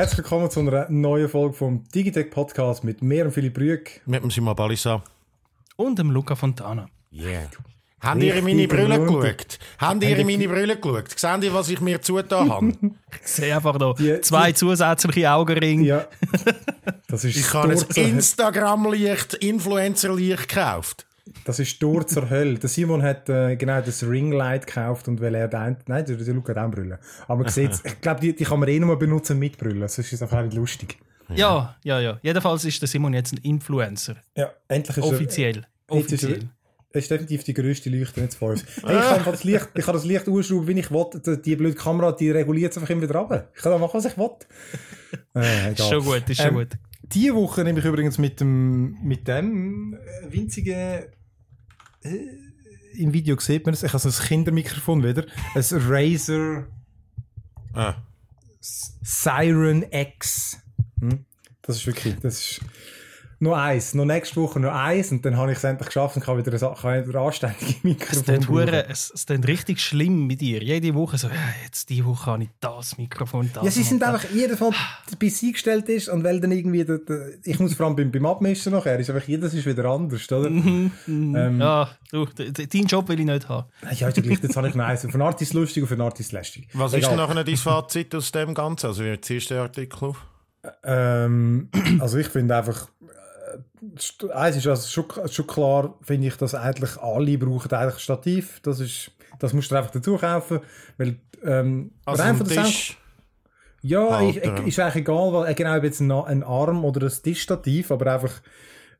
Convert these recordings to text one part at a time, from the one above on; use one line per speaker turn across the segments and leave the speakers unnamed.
Herzlich willkommen zu einer neuen Folge vom Digitech Podcast mit mir und Philipp Brück.
Mit dem Simon Balissa.
Und dem Luca Fontana.
Yeah. Habt ihr in meine Brille geschaut? Habt ihr in meine Brille geschaut? Seht ihr, was ich mir zugetan habe?
ich sehe einfach da
Die-
zwei zusätzliche Augenringe.
Ja. Das ist
Ich habe ein. Instagram-Licht, Influencer-Licht gekauft.
Das ist Tor zur Hölle. Der Simon hat äh, genau das Ringlight gekauft und weil er den, nein, der, der Luca hat auch Brille. Aber man sieht, ich glaube, die, die kann man eh nur benutzen mit Brille. Das ist einfach auch nicht lustig.
Ja, ja, ja. Jedenfalls ist der Simon jetzt ein Influencer.
Ja, endlich ist
Offiziell.
er. Er,
Offiziell.
er ist definitiv die grösste Leuchte jetzt vor uns. Hey, ich kann einfach das Licht, ich kann das Licht ausschrauben, wie ich will. Die- blöde Kamera, die reguliert es einfach immer wieder runter. Ich kann da machen, was ich will. Äh,
Ist schon gut, ist schon
Ähm,
gut.
Diese Woche nehme ich übrigens mit dem, mit dem äh, winzigen, im Video sieht man es, ich habe so ein Kindermikrofon wieder, ein Razer
Ah.
Siren X. Hm? Das ist wirklich, das ist noch eins, noch nächste Woche noch eins und dann habe ich es endlich geschafft und kann wieder, ein- kann wieder anständige
Es
Mikrofon
es, klingt richtig schlimm mit dir. Jede Woche so, ja, jetzt diese Woche habe ich das Mikrofon, das
Ja, sie sind einfach jedes Mal, bis sie gestellt ist und weil dann irgendwie, der, der, ich muss vor allem beim, beim Abmischen nachher, ist einfach jedes ist wieder anders, oder?
Mhm,
Ähm,
Ja, du, deinen Job will ich nicht haben.
Ja, ist ja gleich, jetzt habe ich noch eins. Von Art ist lustig und von Art ist lästig.
Was ist
Egal.
denn nachher dein Fazit aus dem Ganzen? Also, wie ziehst du den Artikel auf?
Ähm, also ich finde einfach, äh, eins ist also schon, schon klar, finde ich, dass eigentlich alle brauchen eigentlich ein Stativ. Das ist, das musst du einfach dazu kaufen, weil ähm,
Also,
rein
ein
von der
Tisch.
Ja,
Halt,
ich, ich,
ja.
ist eigentlich egal, weil, äh, genau, ob jetzt ein, ein Arm oder ein Tischstativ, aber einfach,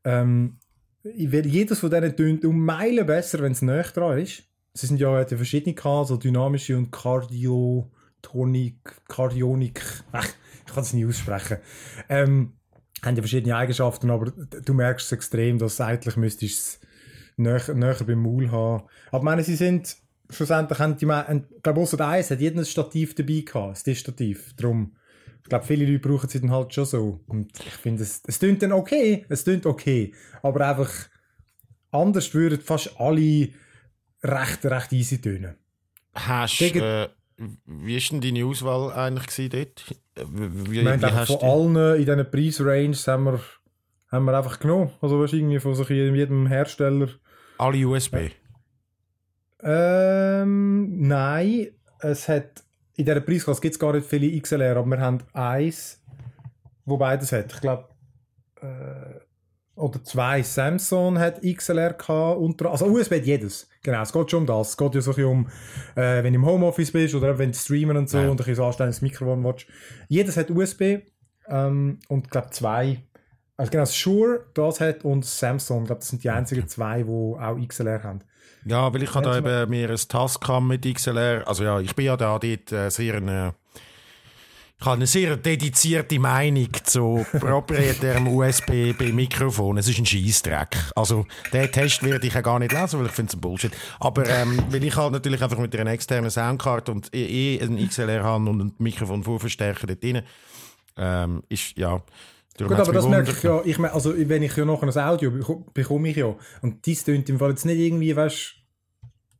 ähm, jedes von denen tönt um Meilen besser, wenn es näher dran ist. Sie sind ja die verschiedene gehabt, so dynamische und Kardiotonik, Kardionik, ach, ich kann es nicht aussprechen. Ähm, haben ja verschiedene Eigenschaften, aber du merkst es extrem, dass eigentlich müsstest du es näher, näher beim Maul haben. Aber ich meine, sie sind, schlussendlich haben die, ich glaube, ausser eins hat jeder ein Stativ dabei gehabt, ein Tischstativ. Darum, ich glaube, viele Leute brauchen sie dann halt schon so. Und ich finde, es, es tönt dann okay, es tönt okay, aber einfach anders würden fast alle recht, recht easy tönen.
Hast,
Gegen-
äh, wie war denn deine Auswahl eigentlich dort? Äh, Wie, wie, wie
von allen in diesen Preisranges haben wir, haben wir einfach genommen. Also wahrscheinlich von so jedem Hersteller.
Alle USB?
Ähm, nein, es hat in dieser Preisklasse gibt es gar nicht viele XLR, aber wir haben eins, wo beides hat. Ich glaube, äh, oder zwei. Samsung hat XLR gehabt, unter, also USB hat jedes. Genau, es geht schon um das. Es geht ja so ein bisschen um, äh, wenn du im Homeoffice bist oder wenn du streamen und so
Ja.
und ein bisschen so anständiges Mikrofon willst. Jedes hat USB ähm, und ich glaube zwei. Also genau, das Shure, das hat und Samsung, ich glaube, das sind die einzigen zwei, die auch XLR haben.
Ja, weil ich habe da eben mir ein Tascam mit XLR. Also ja, ich bin ja da dort äh, sehr eine, ich habe eine sehr dedizierte Meinung zu proprietärem USB bei Mikrofon. Es ist ein Scheissdreck. Also den Test werde ich ja gar nicht lesen, weil ich finde es ein Bullshit. Aber ähm, weil ich halt natürlich einfach mit einer externen Soundcard und eh eh ein XLR habe und ein Mikrofon Vorverstärker dort drin, ähm, ist ja. darum
Gut, aber das merke ich ja. Ich mein, also, wenn ich ja noch ein Audio beko- bekomme ich ja. Und dies tönt im Fall jetzt nicht irgendwie, weißt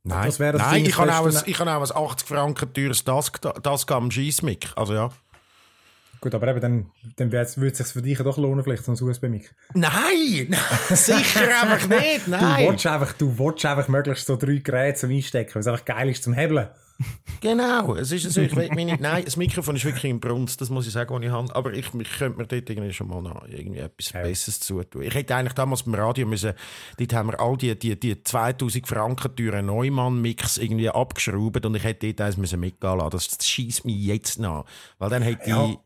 Nein,
Das das
Nein
Ding,
ich, habe auch ein, ich habe auch ein 80 Franken teures Tascam Tascam Scheissmic. Also ja.
Gut, aber eben dann, dann würde es sich für dich ja doch lohnen, vielleicht so ein USB-Mic.
Nein, sicher einfach nicht.
Du
Nein.
willst einfach, du willst einfach möglichst so drei Geräte zum Einstecken, weil es einfach geil ist zum Hebeln.
Genau, es ist so. Ich meine, nein, das Mikrofon ist wirklich im Brunst, das muss ich sagen, was ich habe. Aber ich, ich könnte mir dort irgendwie schon mal noch irgendwie etwas Besseres zutun. Ich hätte eigentlich damals beim Radio müssen, dort haben wir all die, die, die 2000 Franken teuren Neumann-Mix irgendwie abgeschraubt und ich hätte dort eins müssen mitgehen lassen. Das schießt mich jetzt nach. Weil dann hätte
Ja.
ich,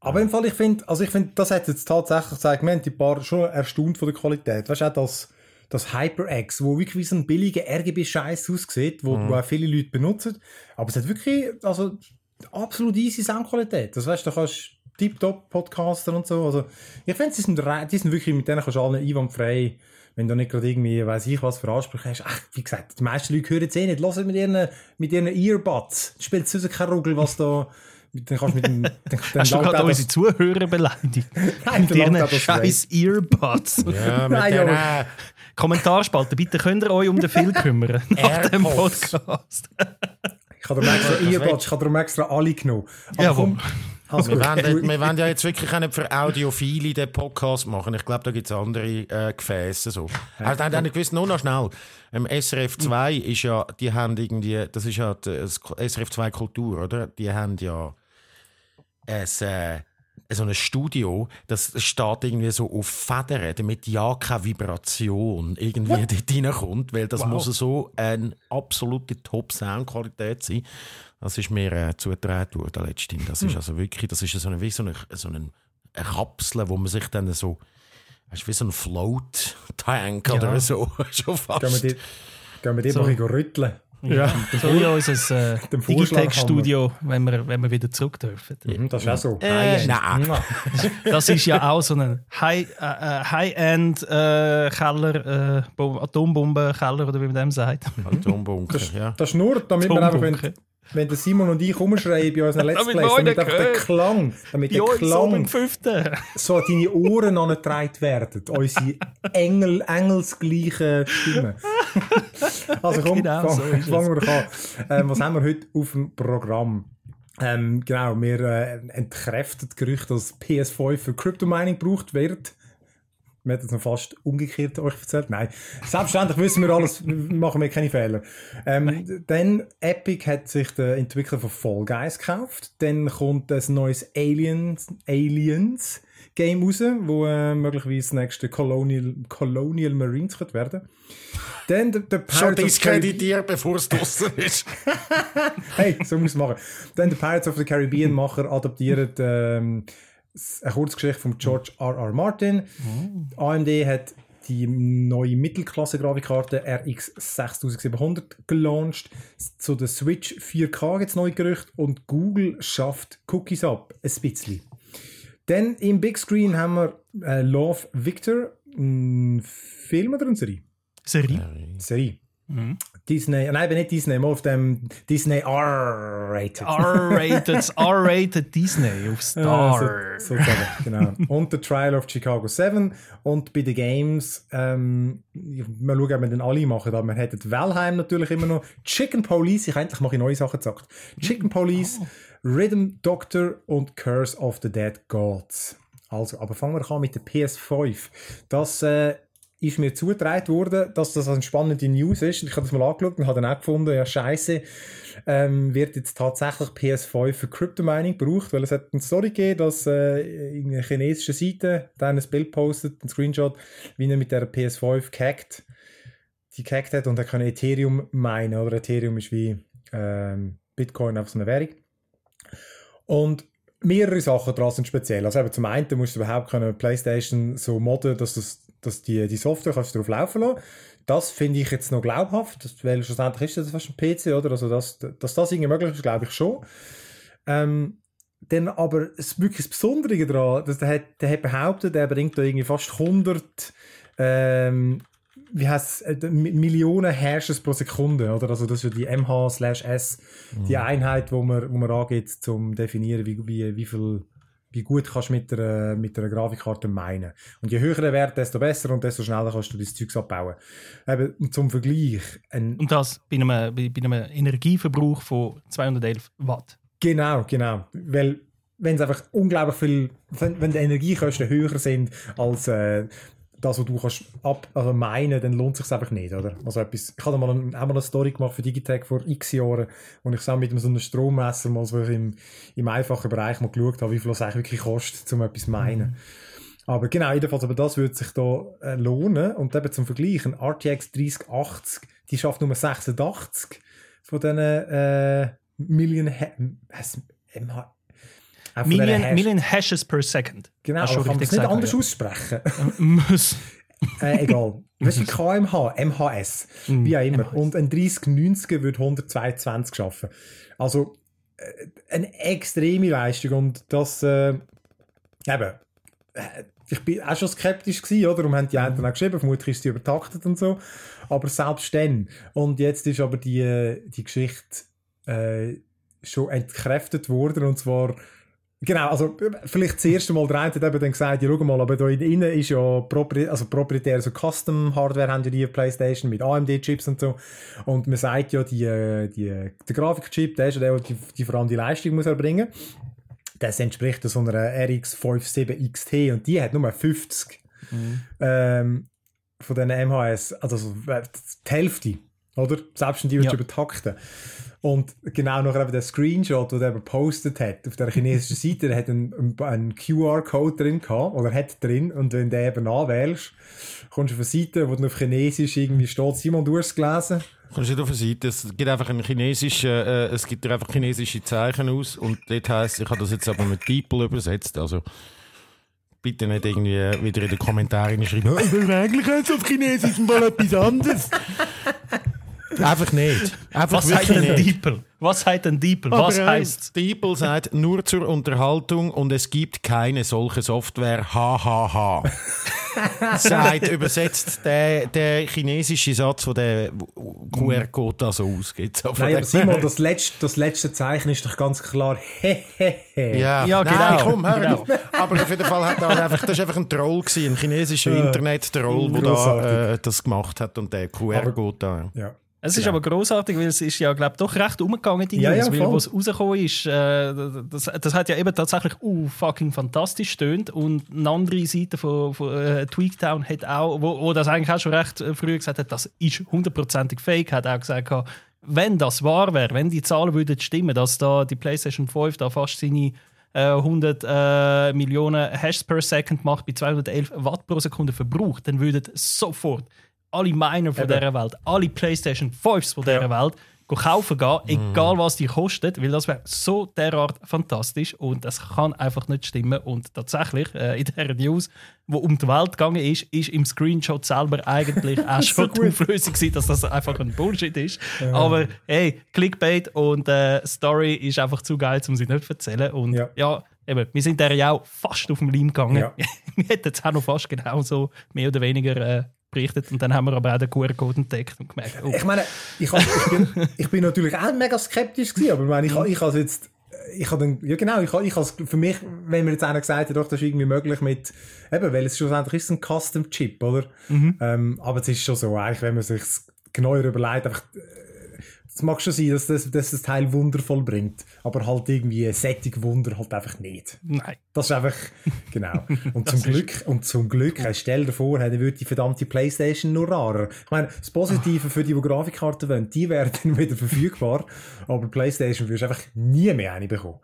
Aber im Fall, ich finde, also ich finde, das hat jetzt tatsächlich gezeigt, wir haben die paar schon erstaunt von der Qualität. Weißt du, auch das, das HyperX, wo wirklich wie so ein billiger RGB-Scheiß aussieht, wo, wo auch viele Leute benutzen. Aber es hat wirklich, also, absolut easy Soundqualität. Das weißt du, da kannst tiptop Podcaster und so. Also, ich finde, die sind, die sind wirklich, mit denen kannst du allen einwandfrei, wenn du nicht gerade irgendwie, weiß ich was für Ansprüche hast. Ach, wie gesagt, die meisten Leute hören es eh nicht. Hören mit ihren, mit ihren Earbuds. Spielt es keine Ruggel, was da, dann kannst du mit dem, dann, dann
Hast du gerade unsere Zuhörer beleidigt?
Nein,
Mit ihren scheiß Earbuds.
ja, mit
Nein,
äh,
Kommentarspalte, bitte könnt ihr euch um den Phil kümmern nach dem. Podcast.
Ich habe darum extra
Das
Earbuds, ich habe darum extra alle genommen. Aber
Jawohl.
komm, Also
Wir wollen, wir wollen ja jetzt wirklich auch nicht für Audiophile den Podcast machen. Ich glaube, da gibt es andere äh, Gefäße. So. Also, dann, dann gewiss nur noch schnell. Ähm, SRF 2 ist ja, die haben irgendwie, das ist ja die- das SRF 2 Kultur, oder? Die haben ja ein, äh, so ein Studio, das steht irgendwie so auf Federn, damit ja keine Vibration irgendwie dort reinkommt, weil das muss so eine absolute Top-Soundqualität sein. Das ist mir äh, zugetragen worden letztens. Das ist also wirklich, das ist so eine, wie so eine, so eine, eine Kapsel, wo man sich dann so, weißt, wie so ein Float-Tank oder so, schon fast.
Gehen wir dort, gehen wir dort
So.
mal rütteln.
Ja. So wie unser äh,
Den Vorschlag
Digitech-Studio, wenn wir, wenn wir wieder zurück dürfen.
Mhm, das ist auch so.
Äh, nein.
Das ist ja auch so ein High- äh, äh, High-End-Keller, äh, Bo- Atombombenkeller oder wie man dem sagt.
Atombunker, ja.
Das ist nur, damit wir einfach, wenn, der Simon und ich rumschreien bei unseren Let's Plays, damit einfach der. Klang, damit der Klang so an deine Ohren angetragen werden. Unsere Engel, engelsgleichen Stimmen. also komm,
Genau,
fang,
so
fangen wir an. Ähm, was haben wir heute auf dem Programm? Ähm, genau, wir äh, entkräften das Gerücht, dass PS5 für Crypto-Mining gebraucht wird. Wir hätten es noch fast umgekehrt euch erzählt. Nein, selbstverständlich wissen wir alles, machen wir keine Fehler. Ähm, dann Epic hat sich der Entwickler von Fall Guys gekauft. Dann kommt ein neues Aliens, Aliens Game raus, wo äh, möglicherweise das nächste Colonial, Colonial Marines könnte werden. Dann der, der
Schon
Pirates of the Caribbean-
diskreditiert, bevor es draussen ist.
Hey, so muss es machen. Dann der Pirates of the Caribbean Macher adaptiert ähm, eine Kurzgeschichte von George R. R. Martin. AMD hat die neue Mittelklasse-Grafikkarte RX 6700 gelauncht. Zu der Switch 4K gibt es neue Gerüchte und Google schafft Cookies ab. Ein bisschen. Dann im Big Screen haben wir äh, Love Victor, ein Film oder eine Serie?
Serie.
Serie. Disney, nein, aber nicht Disney, mal auf dem Disney R-Rated.
R-rated, R-rated Disney auf Star.
Ja, so, sozusagen, genau. Und The Trial of Chicago 7. Und bei den Games, ähm, mal schauen, ob wir den alle machen, aber wir hätten Valheim natürlich immer noch. Chicken Police, ich endlich mache ich neue Sachen gesagt. Chicken Police, Rhythm Doctor und Curse of the Dead Gods. Also, aber fangen wir an mit der PS5. Das, äh, ist mir zugetragen worden, dass das eine spannende News ist. Ich habe das mal angeschaut und habe dann auch gefunden, ja scheiße, ähm, wird jetzt tatsächlich PS5 für Crypto-Mining gebraucht, weil es hat eine Story gegeben, dass äh, irgendeine chinesische Seite dann ein Bild postet, ein Screenshot, wie er mit der PS5 gehackt, die gehackt hat und er kann Ethereum meinen, oder Ethereum ist wie ähm, Bitcoin auf so eine Währung. Und mehrere Sachen daran sind speziell. Also eben zum einen musst du überhaupt können PlayStation so modden, dass, das, dass die, die Software kannst du drauf laufen lassen. Das finde ich jetzt noch glaubhaft, weil schlussendlich ist das fast ein PC, oder? Also dass, dass das irgendwie möglich ist, glaube ich schon. Ähm, dann aber das wirklich das Besondere daran, dass der, hat, der hat behauptet, er bringt da irgendwie fast 100 ähm, wie heißt äh, Mi- Millionen Hashes pro Sekunde, oder? Also das ist ja die MH slash S, die Einheit, wo man, wo man angeht, zum definieren, wie, wie, wie viel wie gut kannst du mit der, mit der Grafikkarte meinen. Und je höher der Wert, desto besser und desto schneller kannst du dein Zeugs abbauen. Eben, zum Vergleich,
Und das bei einem, bei, bei einem Energieverbrauch von 211 Watt.
Genau, genau. Weil, wenn es einfach unglaublich viel, wenn, wenn die Energiekosten höher sind als äh, das, was du kannst ab, also meinen, dann lohnt es sich einfach nicht, oder? Also etwas, ich hatte mal, ein, mal eine Story gemacht für Digitech vor x Jahren, wo ich mit so einem Strommesser mal so im, im einfachen Bereich mal geschaut habe, wie viel es eigentlich wirklich kostet, um etwas zu meinen. Aber genau, jedenfalls, aber das würde sich da äh, lohnen. Und eben zum Vergleich, ein RTX 3080, die schafft nur 86 von diesen äh, Million,
Million,
Hash-
Million Hashes per Second.
Genau, aber kann man es nicht
gesagt,
anders
ja.
aussprechen?
Muss.
äh, egal. Weißt du, KMH, MHS, wie auch immer.
MHS.
Und ein 3090er würde 122 schaffen. Also äh, eine extreme Leistung und das äh, eben, äh, ich bin auch schon skeptisch gewesen, oder? Darum haben die einen auch geschrieben, vermutlich ist sie übertaktet und so. Aber selbst dann. Und jetzt ist aber die, äh, die Geschichte äh, schon entkräftet worden und zwar Genau, also vielleicht das erste Mal der eine hat eben dann gesagt, ja schau mal, aber da innen ist ja propri also proprietär so Custom-Hardware haben ja die Playstation mit AMD-Chips und so. Und man sagt ja, die, äh, die, der Grafikchip, der ist ja der, der die, die vor allem die Leistung muss erbringen. Das entspricht so einer RX 57 XT und die hat nur 50 ähm, von den MHS, also so, äh, die Hälfte, oder? Selbst wenn die
Ja.
übertakten. Und genau nachher eben der Screenshot, den er eben gepostet hat auf der chinesischen Seite, der hat einen, einen QR-Code drin gehabt, oder hat drin, und wenn du den eben anwählst, kommst du auf eine Seite, wo dann auf Chinesisch irgendwie steht, Simon, du hast es gelesen?
Kommst nicht auf eine Seite, es gibt einfach ein chinesische, äh, es gibt einfach chinesische Zeichen aus und dort heisst, ich habe das jetzt aber mit People übersetzt, also bitte nicht irgendwie wieder in den Kommentaren schreiben, oh, das eigentlich jetzt auf Chinesisch mal etwas anderes. Einfach nicht. Einfach
Was heißt
nicht.
Diepel? Was heißt denn Diepel? Was heißt
Diepel sagt nur zur Unterhaltung und es gibt keine solche Software. Hahaha. sagt übersetzt der, der chinesische Satz, wo der QR-Code da so ausgeht. So von
Nein, aber Simon, das letzte, das letzte Zeichen ist doch ganz klar, hehehe.
Ja,
Ja,
Nein,
genau.
komm, hör
Genau.
Aber auf jeden Fall hat da einfach, das ist einfach ein Troll gewesen, ein chinesischer Internet-Troll, der da äh, das gemacht hat und der QR-Code da.
Ja.
Es ist aber großartig, weil es ist ja, glaube doch recht umgegangen, die
Ja,
News.
ja,
weil, es rausgekommen ist, äh, das, das hat ja eben tatsächlich uh, fucking fantastisch stöhnt und eine andere Seite von, von äh, Tweakdown hat auch, wo, wo das eigentlich auch schon recht äh, früh gesagt hat, das ist hundertprozentig fake, hat auch gesagt, wenn das wahr wäre, wenn die Zahlen würden stimmen, dass da die PlayStation 5 da fast seine äh, 100 äh, Millionen Hashes per Second macht, bei 211 Watt pro Sekunde verbraucht, dann würden sofort alle Miner von
Eben.
dieser Welt, alle PlayStation 5s von dieser Welt go kaufen gehen, egal was die kostet, weil das wäre so derart fantastisch und das kann einfach nicht stimmen. Und tatsächlich, äh, in der News, wo um die Welt gegangen ist, ist im Screenshot selber eigentlich auch schon die Auflösung gewesen, dass das einfach ein Bullshit ist. Aber hey, Clickbait und äh, Story ist einfach zu geil, um sie nicht zu erzählen. Und ja,
Ja.
eben, wir sind der ja auch fast auf dem Leim gegangen.
Ja.
wir hätten es auch noch fast genauso mehr oder weniger äh, berichtet und dann haben wir aber auch den QR-Code entdeckt und gemerkt, oh,
Ich meine, ich, hab, ich, bin, ich bin natürlich auch mega skeptisch gewesen, aber ich meine, ich, ha- ich habe jetzt, ich habe dann, ja genau, ich, ha- ich für mich, wenn mir jetzt einer gesagt hat, doch, das ist irgendwie möglich mit, eben, weil es schlussendlich ist ein Custom-Chip, oder? Ähm, aber es ist schon so, eigentlich, wenn man sich genauer überlegt, einfach, es mag schon sein, dass das, dass das Teil wundervoll bringt, aber halt irgendwie ein sättig Wunder halt einfach nicht.
nein.
Das ist einfach, genau. Und zum Glück, und zum Glück, äh, stell dir vor, hey, dann wird die verdammte Playstation nur rarer. Ich meine, das Positive für die, die Grafikkarten wollen, die werden wieder verfügbar, aber Playstation wirst du einfach nie mehr eine bekommen.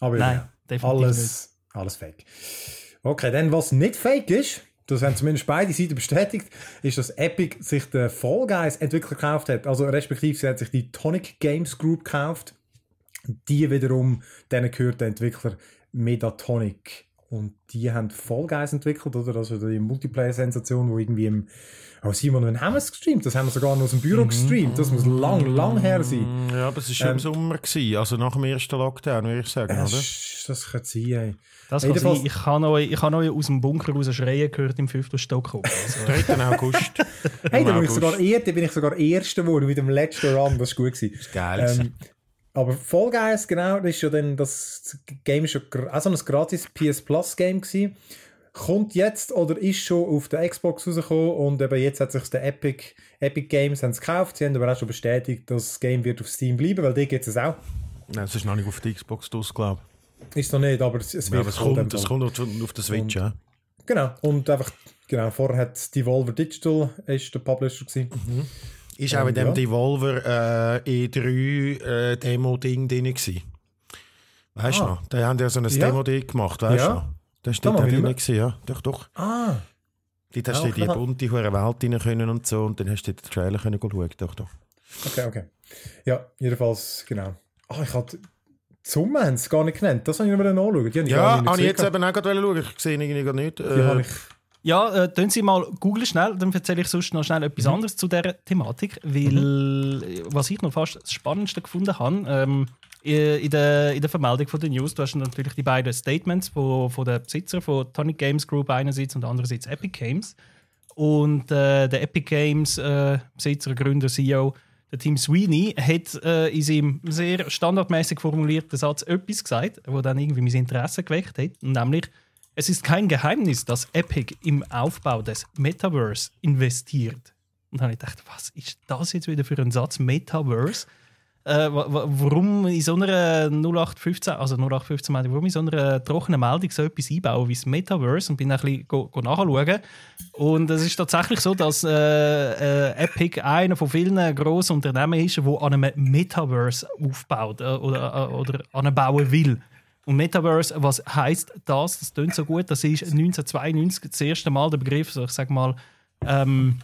Aber
Nein,
ja,
definitiv
alles, alles fake. Okay, dann was nicht fake ist, das haben zumindest beide Seiten bestätigt, ist, dass Epic sich den Fall Guys Entwickler gekauft hat. Also respektive sie hat sich die Tonic Games Group gekauft. Die wiederum, denen gehört der Entwickler Medatonic. Und die haben Fall Guys entwickelt, oder? Also die Multiplayer-Sensation, wo irgendwie im. Oh Simon, wann haben wir es gestreamt? Das haben wir sogar noch aus dem Büro gestreamt. Das muss lang, lang her sein.
Ja, aber es war schon im Sommer, gewesen, also nach dem ersten Lockdown, würde ich sagen, oder?
Das, das könnte sein, ey.
Das kann
Jedenfalls-
sein. Ich habe euch, ich habe euch aus dem Bunker raus schreien gehört im fünften Stock. oben. Also,
3. August.
Hey, da bin ich sogar eher, da bin ich sogar Erster geworden mit dem letzten Run, das war gut gewesen.
Geil.
Ähm, aber Fall Guys, genau, das ist ja dann, das Game ist schon gra- auch so ein gratis PS Plus Game gewesen. Kommt jetzt oder ist schon auf der Xbox rausgekommen und eben jetzt hat sich der Epic, Epic Games haben's gekauft. Sie haben aber auch schon bestätigt, dass das Game wird auf Steam bleiben, weil die gibt es auch.
Nein, es ist noch nicht auf der Xbox draus, glaube
Ist noch nicht, aber es, es
ich.
wird
Aber es kommt, es kommt auf, auf der Switch, ja.
Genau, und einfach, genau, vorher hat Devolver Digital ist der Publisher gewesen.
Ist auch in dem
ja.
Devolver äh, E3 äh, Demo-Ding drin gewesen. Weißt du
Ah.
noch? Da haben ja so ein
Ja.
Demo-Ding gemacht, weißt du
Ja.
noch? Das
Da
auch
ich
drin, gewesen, ja. Doch, doch.
Ah,
Dort hast du in die
klar.
bunte hure Welt rein können und so und dann hast du den Trailer können schauen. Doch, doch.
okay, okay. Ja, jedenfalls, genau. Ah, ich hatte die Summe haben sie gar nicht genannt. Das habe ich. Die habe ich
Ja,
gar
habe ich jetzt eben auch gerade schauen. Ich sehe irgendwie nicht.
Die
Äh,
habe ich
Ja, äh, tun Sie mal googeln schnell, dann erzähle ich sonst noch schnell etwas anderes zu dieser Thematik, weil äh, was ich noch fast das Spannendste gefunden habe, ähm, in der, in der Vermeldung von der News, du hast natürlich die beiden Statements von, von den Besitzer von Tonic Games Group einerseits und andererseits Epic Games. Und äh, der Epic Games äh, Besitzer, Gründer, CEO, der Tim Sweeney, hat äh, in seinem sehr standardmäßig formulierten Satz etwas gesagt, wo dann irgendwie mein Interesse geweckt hat, nämlich es ist kein Geheimnis, dass Epic im Aufbau des Metaverse investiert. Und dann habe ich gedacht, was ist das jetzt wieder für ein Satz? Metaverse? äh, warum in so einer 0815, also 0815 meine ich, warum in so einer trockenen Meldung so etwas einbauen wie das Metaverse und bin ein bisschen go, nachschauen. Und es ist tatsächlich so, dass äh, äh, Epic einer von vielen grossen Unternehmen ist, der an einem Metaverse aufbaut äh, oder, äh, oder anbauen will. Und Metaverse, was heißt das? Das klingt so gut. Das ist 1992 das erste Mal der Begriff, so ich sag mal, ähm,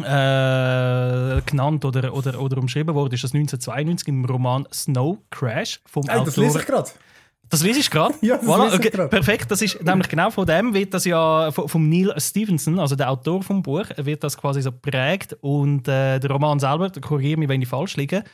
äh, genannt oder, oder, oder umschrieben wurde, ist das 1992 im Roman Snow Crash vom
Hey, das lese ich gerade.
Das lese ich gerade.
Ja, das
voilà,
ich
okay,
grad.
perfekt. Das ist nämlich genau von dem wird das ja von- vom Neil Stevenson, also der Autor vom Buch, wird das quasi so geprägt und äh, der Roman selber, korrigiere mich, wenn ich falsch liege,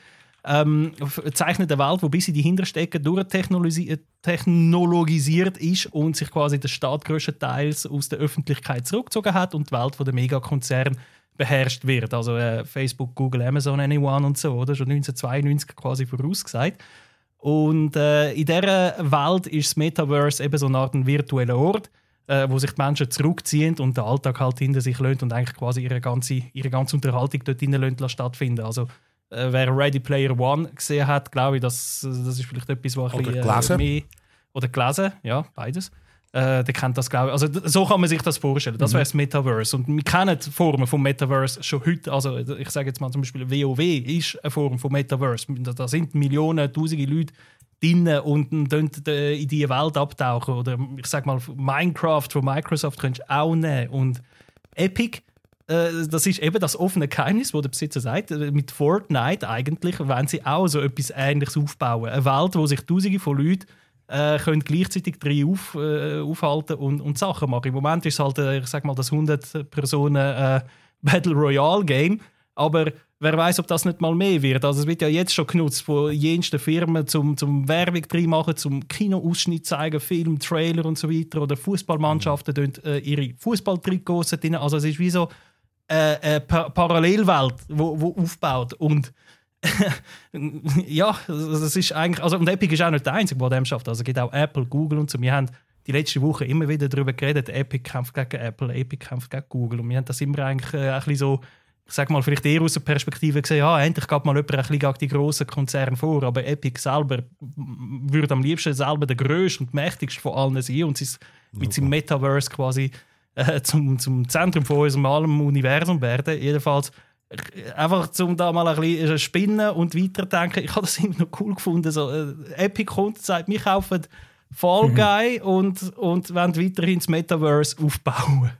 ähm, zeichnet eine Welt, wo bis in die Hinterstecken durchtechnologisiert ist und sich quasi der Staat größtenteils aus der Öffentlichkeit zurückgezogen hat und die Welt von der Megakonzern beherrscht wird. Also äh, Facebook, Google, Amazon, Anyone und so, oder? Schon 1992 quasi vorausgesagt. Und äh, in dieser Welt ist das Metaverse eben so eine Art virtueller Ort, äh, wo sich die Menschen zurückziehen und den Alltag halt hinter sich lassen und eigentlich quasi ihre ganze, ihre ganze Unterhaltung dort hinein stattfinden. Also äh, wer Ready Player One gesehen hat, glaube ich, das, das ist vielleicht etwas, was ein
Oder
bisschen. Äh, mehr... Oder gelesen, ja, beides. Äh, der kennt das, glaube ich. Also so kann man sich das vorstellen. Das wäre das Metaverse. Und wir kennen die Formen vom Metaverse schon heute. Also ich sage jetzt mal zum Beispiel WoW ist eine Form von Metaverse. Da, sind Millionen, Tausende Leute drinnen und äh, in diese Welt abtauchen. Oder ich sage mal Minecraft von Microsoft könntest du auch nehmen. Und Epic äh, das ist eben das offene Geheimnis, wo der Besitzer sagt, äh, mit Fortnite eigentlich wollen sie auch so etwas Ähnliches aufbauen. Eine Welt, wo sich Tausende von Leuten äh, können gleichzeitig drin auf, äh, aufhalten und, und Sachen machen. Im Moment ist es halt, äh, ich sag mal, das 100 Personen äh, Battle Royale Game, aber wer weiß, ob das nicht mal mehr wird. Also es wird ja jetzt schon genutzt von jensten Firmen zum, zum Werbung drin machen, zum Kinoausschnitt zeigen, Film, Trailer und so weiter. Oder Fußballmannschaften mhm. äh, ihre Fußballtrikots drin. Also es ist wie so äh, pa Parallelwelt, wo, wo aufbaut und ja, das ist eigentlich, also und Epic ist auch nicht der Einzige, der dem schafft. Also es gibt auch Apple, Google und so. Wir haben die letzte Woche immer wieder darüber geredet, Epic kämpft gegen Apple, Epic kämpft gegen Google und wir haben das immer eigentlich äh, ein bisschen so, ich sag mal, vielleicht eher aus der Perspektive gesehen, ja, endlich geht mal jemand ein bisschen gegen die grossen Konzerne vor, aber Epic selber würde am liebsten selber der grösste und mächtigste von allen sein und mit seinem Metaverse quasi äh, zum, zum Zentrum von unserem allem Universum werden. Jedenfalls einfach zum da mal ein bisschen spinnen und weiterdenken. Ich habe das immer noch cool gefunden. So, äh, Epic kommt und sagt, wir kaufen Fall Guy und, und wollen weiterhin das Metaverse aufbauen.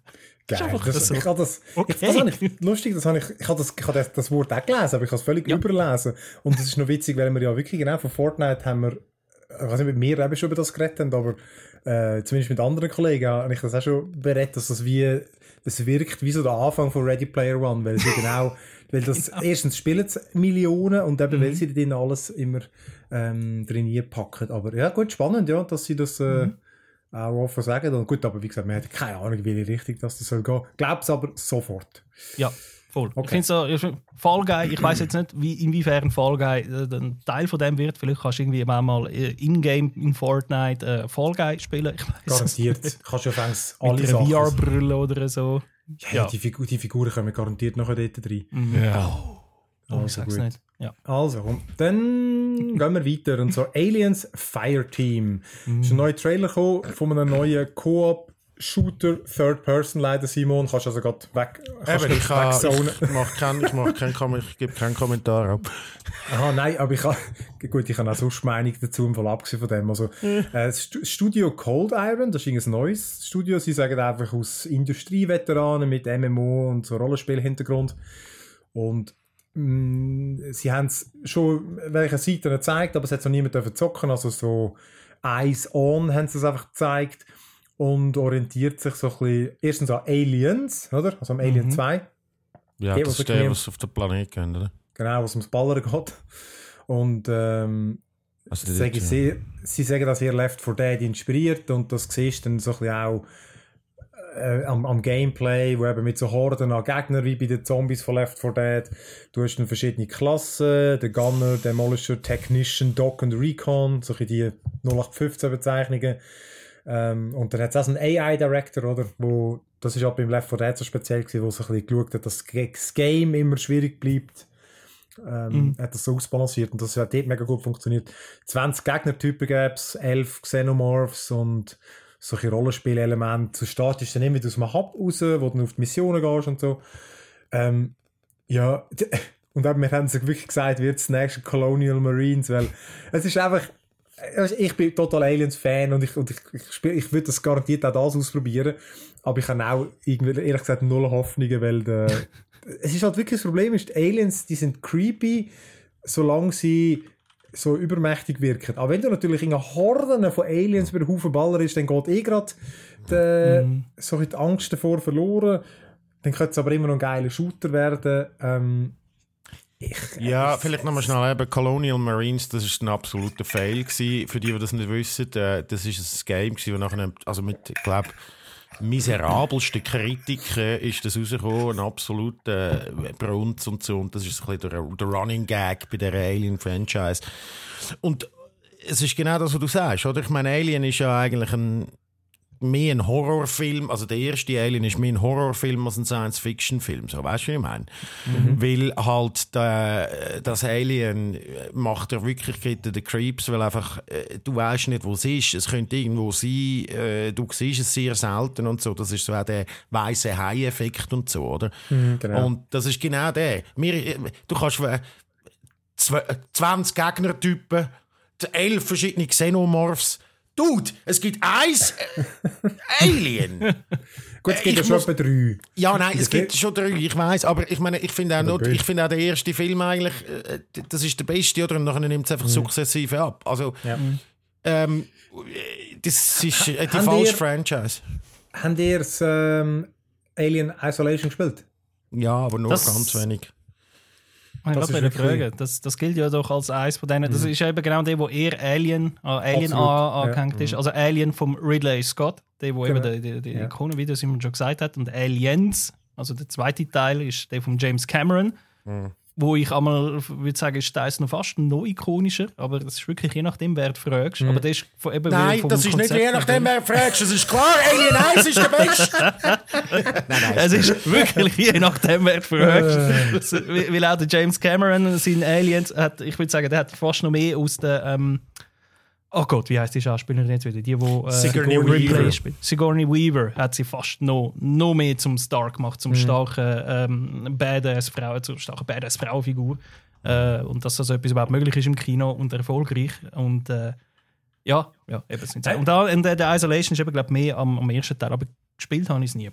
Geil. Das,
so.
Ich habe das,
Okay.
jetzt, das habe ich, lustig, das habe ich, ich habe das, ich habe das, das Wort auch gelesen, aber ich habe es völlig
Ja.
überlesen. Und das ist noch witzig, weil wir ja wirklich genau von Fortnite haben wir, ich weiß nicht, mit mir eben schon über das geredet haben, aber äh, zumindest mit anderen Kollegen habe ich das auch schon berät, dass das wie, das wirkt wie so der Anfang von Ready Player One, weil sie genau, weil das, erstens spielen sie Millionen und eben, weil sie drin alles immer ähm, drin packen. Aber ja, gut, spannend, ja, dass sie das äh, auch offen sagen. Und gut, aber wie gesagt, wir haben keine Ahnung, wie richtig das soll gehen. Glaub's aber sofort.
Ja, voll. Ich
Okay.
finde so, ich Fall Guy, ich weiß jetzt nicht, wie, inwiefern Fall Guy äh, ein Teil von dem wird. Vielleicht kannst du irgendwie mal mal äh, in-game in Fortnite äh, Fall Guy spielen. Ich weiß
Garantiert. Kannst du fängst alle
Mit einer. VR-Brille oder so.
Ja,
Ja.
Die, Figur, die Figuren kommen garantiert noch dort rein.
Ja.
Oh,
Also
ich sag's
gut.
nicht. Ja.
Also, dann gehen wir weiter. Und so Aliens Fireteam. Es ist ein neuer Trailer gekommen von einem neuen Koop. Shooter, Third Person leider, Simon. Kannst also gerade weg. kannst
Eben, ich, kann, ich, mach kein, ich, mach kein, Kom- ich gebe keinen Kommentar ab.
Aha, nein, aber ich habe, gut, ich habe auch sonst Meinung dazu, im Fall abgesehen von dem. Also, äh, das Stu- Studio Cold Iron, das ist irgendein neues Studio. Sie sagen einfach aus Industrieveteranen mit MMO und so Rollenspielhintergrund. Und mh, sie haben es schon welche Seiten gezeigt, aber es hat noch niemand dürfen zocken. Also so Eyes On haben sie es einfach gezeigt und orientiert sich so ein bisschen erstens an Aliens, oder? Also am Alien
Mhm.
2.
Ja,
Okay,
das ist der, was auf den Planet geht, oder?
Genau, was ums Ballern geht. Und ähm,
Also,
sie,
die-
sagen, sie, sie sagen, dass ihr Left 4 Dead inspiriert und das siehst du dann so ein bisschen auch äh, am, am Gameplay, wo eben mit so Horden an Gegnern wie bei den Zombies von Left 4 Dead. Du hast dann verschiedene Klassen, der Gunner, Demolisher, Technician, Doc und Recon, so ein bisschen die 0815 Bezeichnungen. Ähm, und dann hat es auch so einen AI-Director, oder? Wo, das ist auch beim Left 4 Dead so speziell gewesen, wo so ein bisschen geschaut hat, dass das Game immer schwierig bleibt. ähm,
Mhm.
hat das so ausbalanciert und das hat dort mega gut funktioniert. 20 Gegnertypen gäbe es, 11 Xenomorphs und solche Rollenspielelemente. Du startest dann immer wieder aus dem Hub raus, wo du dann auf die Missionen gehst und so. Ähm, ja, und eben, wir haben sich wirklich gesagt, wird das nächste Colonial Marines, weil es ist einfach, ich bin total Aliens-Fan und ich, und ich, ich, spiel, ich würde das garantiert auch das ausprobieren, aber ich habe auch irgendwie, ehrlich gesagt null Hoffnungen, weil der, es ist halt wirklich das Problem, ist, die Aliens, die sind creepy, solange sie so übermächtig wirken. Aber wenn du natürlich in Horden von Aliens über den Haufen Baller ist, dann geht eh gerade die, so die Angst davor verloren. Dann könnte es aber immer noch ein geiler Shooter werden. Ähm, ich,
Ja, vielleicht nochmal schnell eben Colonial Marines, das ist ein absoluter Fail gewesen. Für die, die das nicht wissen, äh, das ist ein Game gewesen, wo nachher, also mit, ich glaube, miserabelsten Kritiken ist das rausgekommen, ein absoluter äh, Brunz und so. Und das ist ein bisschen der, der Running Gag bei der Alien-Franchise. Und es ist genau das, was du sagst, oder? Ich meine, Alien ist ja eigentlich ein, mehr ein Horrorfilm, also der erste Alien ist mehr ein Horrorfilm als ein Science-Fiction-Film, so weißt du, was ich meine? Weil halt der, das Alien macht der Wirklichkeit den Creeps, weil einfach äh, du weißt nicht, wo es ist, es könnte irgendwo sein, äh, du siehst es sehr selten und so, das ist so auch der weiße Hai-Effekt und so, oder?
genau.
Und das ist genau der. Wir, äh, du kannst äh, zw- 20 Gegnertypen, 11 verschiedene Xenomorphs. Dude, es gibt eins äh, Alien.
Gut, es gibt ja schon
muss-
etwa drei.
Ja, nein, es
gibt-
schon drei, ich weiß, aber ich meine, ich finde auch, nur, ich finde auch der erste Film eigentlich, äh, das ist der beste, oder? Und nachher nimmt es einfach sukzessive ab. Also,
Ja.
ähm, das ist äh, die falsche
ihr-
Franchise.
Habt ihr das ähm, Alien Isolation gespielt?
Ja, aber nur
Das-
ganz wenig.
Ich
Das
glaube,
ist
fragen. Das, das gilt ja doch als eins von denen. Das ist ja eben genau der, wo eher Alien an Alien
Absolut,
an,
ja.
angehängt ist. Also Alien vom Ridley Scott, der, wo
Genau.
eben die, die, die
Ja.
Ikone, wie das immer schon gesagt hat. Und Aliens, also der zweite Teil, ist der von James Cameron.
Mhm.
Wo ich einmal würde sagen, ist der noch fast noch ikonischer, aber das ist wirklich je nachdem, wer du fragst.
Mhm.
Aber der ist von, eben
Nein,
vom
das ist nicht
Konzept
je
her-
nachdem, wer fragst. Es ist klar, Alien 1 ist der Beste. nein, nein.
Es ist wirklich je nachdem, wer du
Äh.
fragst. Weil weil auch der James Cameron, sein Aliens, hat, ich würde sagen, der hat fast noch mehr aus der. Ähm, oh Gott, wie heißt die Schauspielerin jetzt wieder? Die, die äh,
Sigourney
Ripley
Weaver.
spielt. Sigourney Weaver hat sie fast noch, noch mehr zum Star gemacht,
Mhm.
zum starken ähm, Badass-Frau, zur starken Badass-Frau-Figur. Äh, und dass das etwas überhaupt möglich ist im Kino und erfolgreich. Und äh, ja, ja, eben sind sie. Und, da, und der, der Isolation ist eben, glaube ich, mehr am, am ersten Teil, aber gespielt habe ich es nie.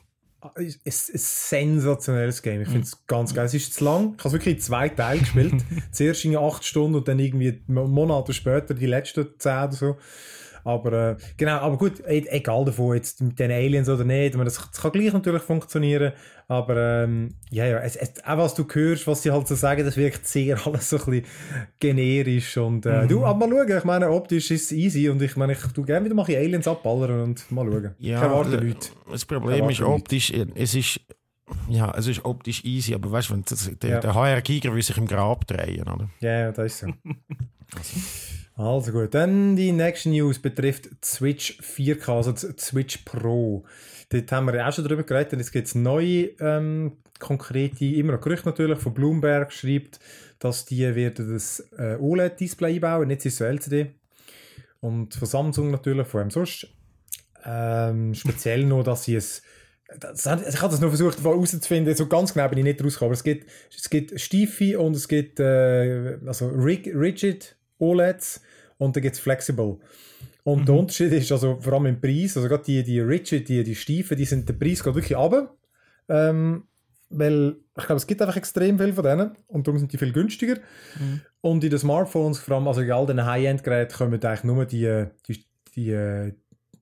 Es ist ein sensationelles Game. Ich finde es ganz geil. Es ist zu lang. Ich habe es wirklich in zwei Teile gespielt. Zuerst in acht Stunden und dann irgendwie Monate später die letzten zehn oder so. Aber äh, genau, aber gut, egal davon jetzt mit den Aliens oder nicht, ich meine, das, das kann gleich natürlich funktionieren, aber ähm, ja, ja, es, es, auch was du hörst, was sie halt so sagen, das wirkt sehr alles so ein bisschen generisch und äh, du, aber mal schauen, ich meine, optisch ist es easy und ich meine, ich tu gerne wieder mal Aliens abballern und mal schauen.
Ja,
erwarte Leute.
Das Problem ist optisch, es ist, ja, es ist optisch easy, aber weißt du, der,
Ja.
der HR Giger will sich im Grab drehen, oder?
Ja, ja, das ist so. Also gut, dann die nächste News betrifft Switch 4K, also Switch Pro. Dort haben wir ja auch schon drüber geredet, und jetzt gibt es neue, ähm, konkrete, immer noch Gerüchte natürlich, von Bloomberg schreibt, dass die werden das äh, OLED-Display einbauen, es so LCD. Und von Samsung natürlich, von wem sonst. Ähm, speziell noch, dass sie es das, also ich habe das noch versucht herauszufinden, so ganz genau bin ich nicht rausgekommen, es gibt, es gibt Stiefe und es gibt äh, also rig, Rigid OLEDs und dann gibt es Flexible. Und der Unterschied ist also vor allem im Preis, also gerade die, die Rigid, die, die Stiefe, die sind, der Preis geht wirklich runter, ähm, weil ich glaube, es gibt einfach extrem viel von denen und darum sind die viel günstiger. Und in den Smartphones, vor allem also in all den High-End-Geräten, kommen eigentlich nur die, die, die,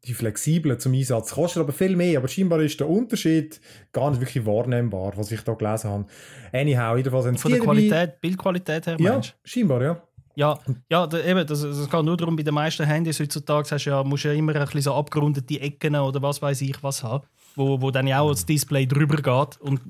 die flexiblen zum Einsatz. Kostet aber viel mehr, aber scheinbar ist der Unterschied gar nicht wirklich wahrnehmbar, was ich da gelesen habe. Anyhow, jedenfalls haben
Von
die
der
dabei-
Qualität, Bildqualität her,
Ja,
meinst du?
scheinbar, ja.
Ja, ja da, eben, das, das geht nur darum, bei den meisten Handys heutzutage hast ja, musst du ja immer ein bisschen so abgerundete Ecken oder was weiß ich was haben, wo, wo dann ja auch das Display drüber geht und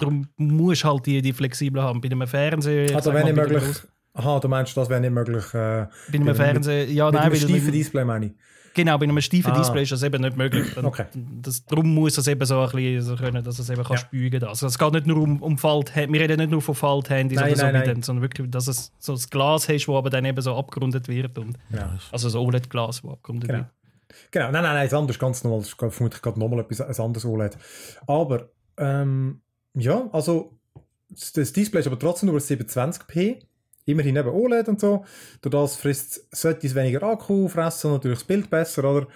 darum musst du halt die, die flexibel haben. Bei einem Fernseher...
Also
sag
wäre
mal,
möglich. Aha, du meinst, das wäre nicht möglich. Äh,
Bei einem Fernseher... Ja,
mit
nein,
einem
weil
steifen
mit,
Display meine ich.
Genau, bei einem steifen
Ah.
Display ist das eben nicht möglich.
Okay.
Das, darum muss es eben so ein bisschen so können, dass es eben kann
Ja.
spügen kann. Also es geht nicht nur um, um Falt, wir reden nicht nur von Falthandys
Nein,
oder so
nein,
dann, sondern wirklich, dass es so das Glas hast, das aber dann eben so abgerundet wird. Und,
Ja.
also das OLED-Glas, das abgerundet
Genau.
wird.
Genau, nein, nein, nein, ist ganz normal, das ist vermutlich gerade nochmal etwas ein anderes OLED. Aber, ähm, ja, also, das das Display ist aber trotzdem nur 720p, immerhin eben OLED und so. Durch das frisst, sollte es weniger Akku fressen und natürlich das Bild besser, oder?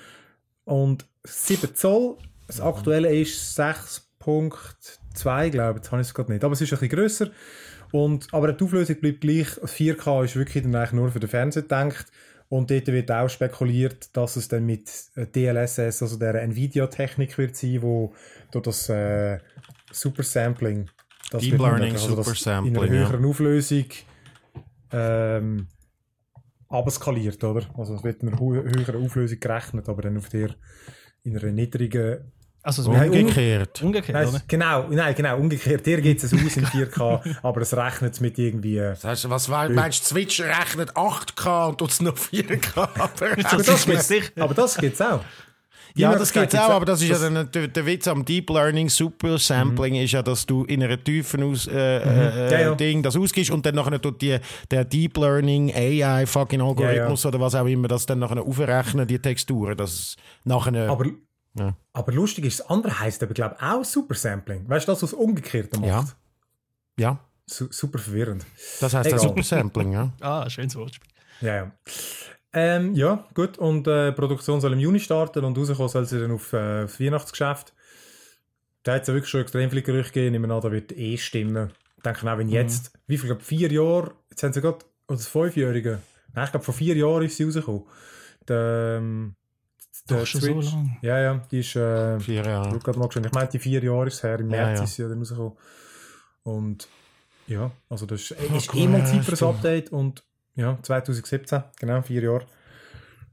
Und 7 Zoll, das aktuelle ist 6.2, glaube ich, jetzt habe ich es gerade nicht, aber es ist ein bisschen grösser. Und, aber die Auflösung bleibt gleich. 4K ist wirklich dann eigentlich nur für den Fernseher gedacht. Und dort wird auch spekuliert, dass es dann mit äh, DLSS, also der Nvidia-Technik wird sein, wo durch das äh, Supersampling, das
Deep Learning
also das
Supersampling,
in einer
ja.
höheren Auflösung ähm, abskaliert, oder? Also es wird in einer höheren Auflösung gerechnet, aber dann auf der in einer niedrigen
Also es wird
Umgekehrt.
umgekehrt, oder?
es- genau, nein, genau, umgekehrt. Hier geht es aus in 4K, aber es rechnet es mit irgendwie. äh,
Das heißt, was meinst du, Switch rechnet 8K und tut es noch 4K? Aber
Aber das gibt's, aber das gibt's auch.
Ja, das
Möglichkeit
geht auch, aber das ist ja
das-
dann der, der Witz am Deep Learning Super Sampling ist ja, dass du in einer tiefen Aus, äh, äh,
Mhm. Ja, ja.
Ding das ausgibst und dann nachher tut die, der Deep Learning AI fucking Algorithmus oder was auch immer das dann nachher aufrechnen, die Texturen, dass es nachher
Aber,
Ja.
aber lustig ist, das andere heisst aber, glaube ich, auch Supersampling. Weißt du, das, was umgekehrt macht?
Ja. ja,
Su super verwirrend.
das heißt dann
Egal.
Super Sampling, ja.
Ah, schönes Wortspiel.
Ja, ja. Ähm, ja, gut. Und äh, die Produktion soll im Juni starten und rauskommen soll sie dann auf äh, das Weihnachtsgeschäft. Da hat es ja wirklich schon extrem viele Gerüchte gegeben. Ich nehme an, da wird eh stimmen. Ich denke auch, wenn jetzt, wie viel, glaube vier Jahre, jetzt haben sie gerade, oder das Fünfjährige, nein, ich glaube, vor vier Jahren ist sie rausgekommen. Der, ähm, der
Doch schon so lang.
Ja, ja, die ist, äh,
Vier
ich
Jahre.
gerade mal ich meine, die vier Jahre ist her, im
Ja,
März
ja.
ist sie ja dann rausgekommen. Und ja, also das ist, ist
cool, ja,
für ein
stimmt.
Update und ja, 2017, genau, vier Jahre.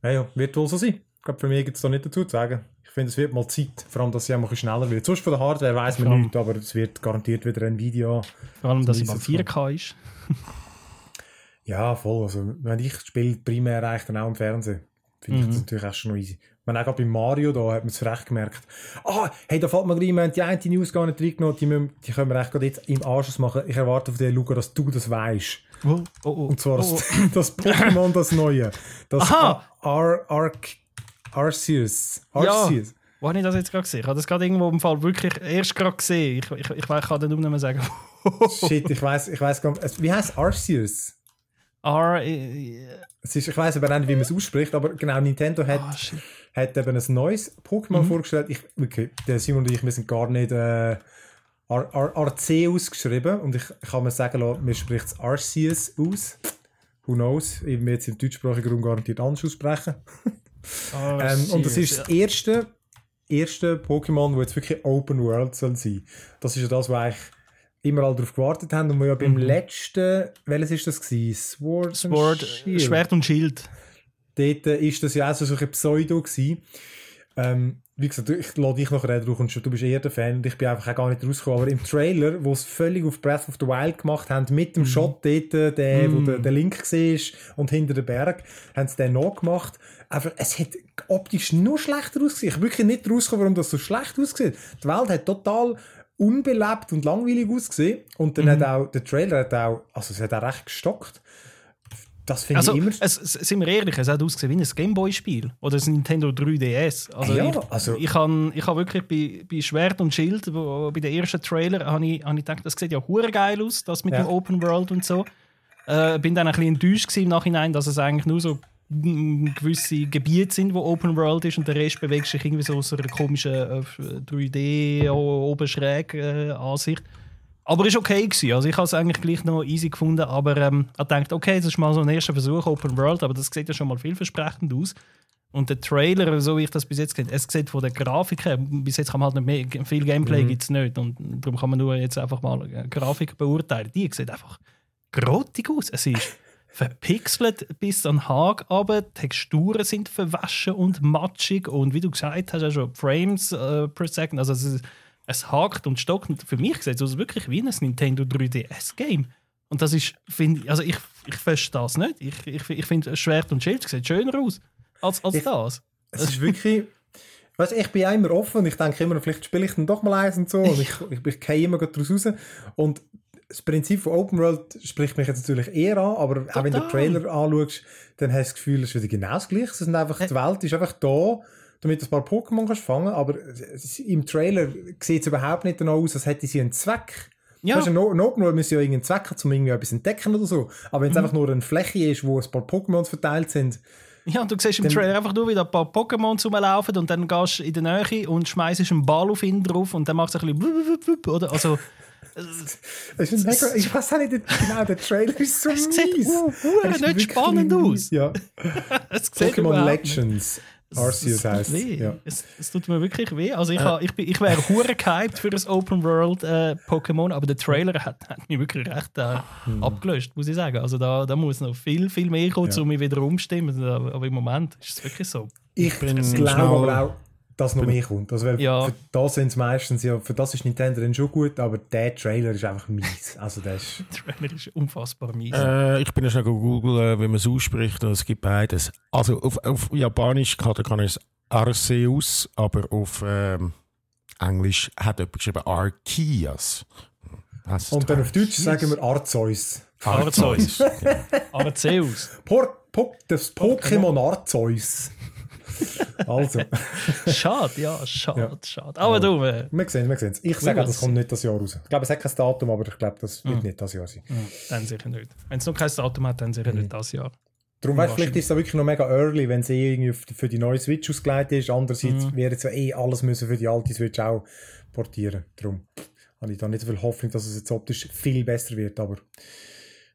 Ja, ja, wird wohl so sein. Ich glaube, für mich gibt es da nicht dazu zu sagen. Ich finde, es wird mal Zeit, vor allem, dass sie auch ein bisschen schneller wird. Sonst von der Hardware weiß man nichts, aber es wird garantiert wieder Nvidia.
Vor allem, dass es
es
4K ist.
Ja, voll. Also, wenn ich spiele, primär eigentlich dann auch im Fernsehen. Finde ich
Mhm.
das natürlich auch schon noch easy. Man auch bei Mario, da hat man es recht gemerkt. Ah, hey, da fällt mir gleich, wir haben die eine News gar nicht reingenommen, die, müssen, die können wir eigentlich gerade jetzt im Anschluss machen. Ich erwarte auf den Luca, dass du das weißt.
Oh, oh, oh.
Und zwar
oh,
das, das Pokémon, das neue. Das
Aha!
Ar Arc Arceus.
Ja.
Arceus.
Wo habe ich das jetzt gerade gesehen? Ich habe das gerade irgendwo im Fall wirklich erst gerade gesehen. Ich, ich, ich, ich kann den mehr sagen.
Shit, ich weiß, ich weiß gar nicht. Wie heißt Arceus?
R. äh,
Es ist, ich weiß aber nicht, wie man es ausspricht, aber genau, Nintendo hat,
shit.
hat eben ein neues Pokémon vorgestellt. Ich, okay, der Simon und ich, wir sind gar nicht äh, Ar Ar Arceus geschrieben und ich kann mir sagen lassen, mir spricht es Arceus aus. Who knows? Ich werde jetzt im deutschsprachigen Raum garantiert anders aussprechen. Ähm, und das ist das erste, erste Pokémon, das jetzt wirklich Open World soll sein. Das ist ja das, was eigentlich immer alle darauf gewartet haben und wir ja beim letzten, welches ist das gewesen? Sword,
Sword,
Shield.
Schwert und Schild.
Dort äh, ist das ja auch so ein Pseudo gewesen. Ähm, wie gesagt, ich lade dich noch reden, du, kommst, du bist eher der Fan und ich bin einfach auch gar nicht rausgekommen. Aber im Trailer, wo es völlig auf Breath of the Wild gemacht haben, mit dem Shot dort, äh, der, wo der, der Link war und hinter dem Berg, haben sie den noch gemacht. Einfach, es hat optisch nur schlechter ausgesehen. Ich bin wirklich nicht rausgekommen, warum das so schlecht aussieht. Die Welt hat total unbelebt und langweilig ausgesehen. Und dann hat auch, der Trailer hat auch, also es hat auch recht gestockt. Das finde
Also,
ich immer...
es, sind wir ehrlich, es hat ausgesehen wie ein Gameboy-Spiel. Oder ein Nintendo 3DS. Also,
Ja,
ich,
also-
ich habe ich hab wirklich bei, bei Schwert und Schild, wo, bei den ersten Trailer, habe ich, hab ich gedacht, das sieht ja hure geil aus, das mit
Ja.
dem Open World und so. Äh, bin dann ein bisschen enttäuscht im Nachhinein, dass es eigentlich nur so gewisse Gebiete sind, wo Open World ist und der Rest bewegt sich irgendwie so aus einer komischen äh, 3D oben schräg äh, Ansicht. Aber ist okay gewesen. Also ich habe es eigentlich gleich noch easy gefunden, aber ähm, ich dachte, okay, das ist mal so ein erster Versuch Open World, aber das sieht ja schon mal vielversprechend aus. Und der Trailer, so wie ich das bis jetzt gesehen es sieht von der Grafik her, bis jetzt kann man halt nicht mehr, viel Gameplay gibt's nicht und darum kann man nur jetzt einfach mal äh, Grafik beurteilen. Die sieht einfach grottig aus. Es ist verpixelt bis an den Haag aber Texturen sind verwaschen und matschig und wie du gesagt hast, auch schon Frames äh, per Second, also es, es hakt und stockt. Und für mich sieht es wirklich wie ein Nintendo 3DS-Game. Und das ist, finde ich, also ich, ich verstehe das nicht. Ich, ich, ich finde, Schwert und Schild sieht schöner aus als, als
Ich-
das.
es ist wirklich, weißt, ich bin ja immer offen und ich denke immer, vielleicht spiele ich dann doch mal eins und so und ich, ich, ich gehe immer daraus raus und das Prinzip von Open World spricht mich jetzt natürlich eher an, aber auch wenn du den Trailer anschaust, dann hast du das Gefühl, es ist wieder genau das Gleiche. Es sind einfach, die Welt ist einfach da, damit du ein paar Pokémon kannst fangen, aber im Trailer sieht es überhaupt nicht danach aus, als hätte sie einen Zweck.
Ja.
Weißt du, no, no, no müssen ja irgendeinen Zweck haben, um irgendwie etwas zu entdecken oder so. Aber wenn es einfach nur eine Fläche ist, wo ein paar Pokémons verteilt sind,
Ja, und du siehst im Trailer einfach nur wieder ein paar Pokémon rumlaufen und dann gehst du in der Nähe und schmeißt einen Ball auf ihn drauf und dann macht es ein bisschen oder? Also,
ist mega, ich weiß auch nicht genau, der Trailer ist so
es sieht
mies.
uh,
Er ist
nicht spannend
mies.
aus.
Ja.
Es sieht
Pokémon. Legends.
Es
Arceus
weh.
ja.
Es, es tut mir wirklich weh. Also ich, ha- ich, bin- ich wäre hure gehypt für das Open World äh, Pokémon, aber der Trailer hat, hat mich wirklich recht äh,
Hm.
abgelöst, muss ich sagen. Also da, da muss noch viel, viel mehr kommen,
Ja.
um mich wieder umstimmen. Aber im Moment ist es wirklich so.
Ich
bin
glaube auch, dass noch mehr kommt. Also, weil
Ja.
Für das sind meistens ja, für das ist Nintendo dann schon gut, aber der Trailer ist einfach mies. Also der ist,
Der Trailer ist unfassbar mies.
Äh, ich bin ja schon googeln, wie man es ausspricht, und es gibt beides. Also auf, auf Japanisch kann, kann ich es Arceus, aber auf ähm, Englisch hat jemand geschrieben Arceus.
Und dann auf
Arceus?
Deutsch sagen wir Arceus.
Arceus.
Genau.
Arceus.
Por, po, das Pokémon Arceus. Also,
Schade, ja, schade,
Ja.
schade. Aber du, äh,
wir sehen wir sehen Ich sage, das kommt nicht das Jahr raus. Ich glaube, es hat kein Datum, aber ich glaube, das wird nicht das Jahr sein.
dann sicher nicht. Wenn es noch kein Datum hat, dann sicher
Mhm.
nicht das Jahr.
Darum weißt, vielleicht ist es wirklich noch mega early, wenn es eh irgendwie für- die neue Switch ausgelegt ist. Andererseits
Mhm.
wäre es ja eh alles müssen für die alte Switch auch portieren. Darum habe ich da nicht so viel Hoffnung, dass es jetzt optisch viel besser wird. Aber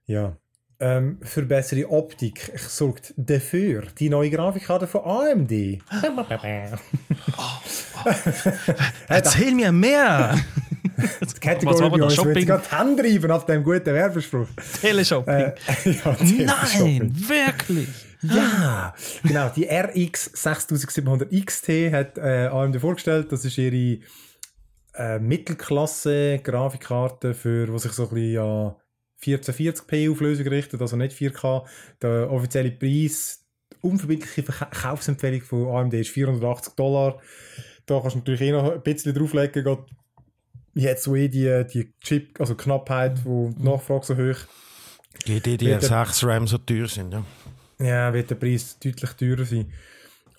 ja. Ähm, für bessere Optik sorgt dafür die neue Grafikkarte von AMD.
Erzähl mir mehr! Was war
bei uns
Shopping?
gerade Hände reiben auf dem guten Werbespruch.
Teleshopping.
Äh, ja, Teleshopping.
Nein, wirklich!
Ja, genau. Die RX 6700 XT hat äh, AMD vorgestellt. Das ist ihre äh, Mittelklasse-Grafikkarte, für was sich so ein bisschen an 1440p Auflösung richtet, also nicht 4K. Der offizielle Preis, die unverbindliche Verkaufsempfehlung von AMD ist 480 Dollar. Da kannst du natürlich eh noch ein bisschen drauflegen. Geht jetzt so eh die, die Chip, also Knappheit, wo die Nachfrage so hoch
Die, die, die
Bitte.
6 RAM so teuer sind. Ja.
Ja, wird der Preis deutlich teurer sein.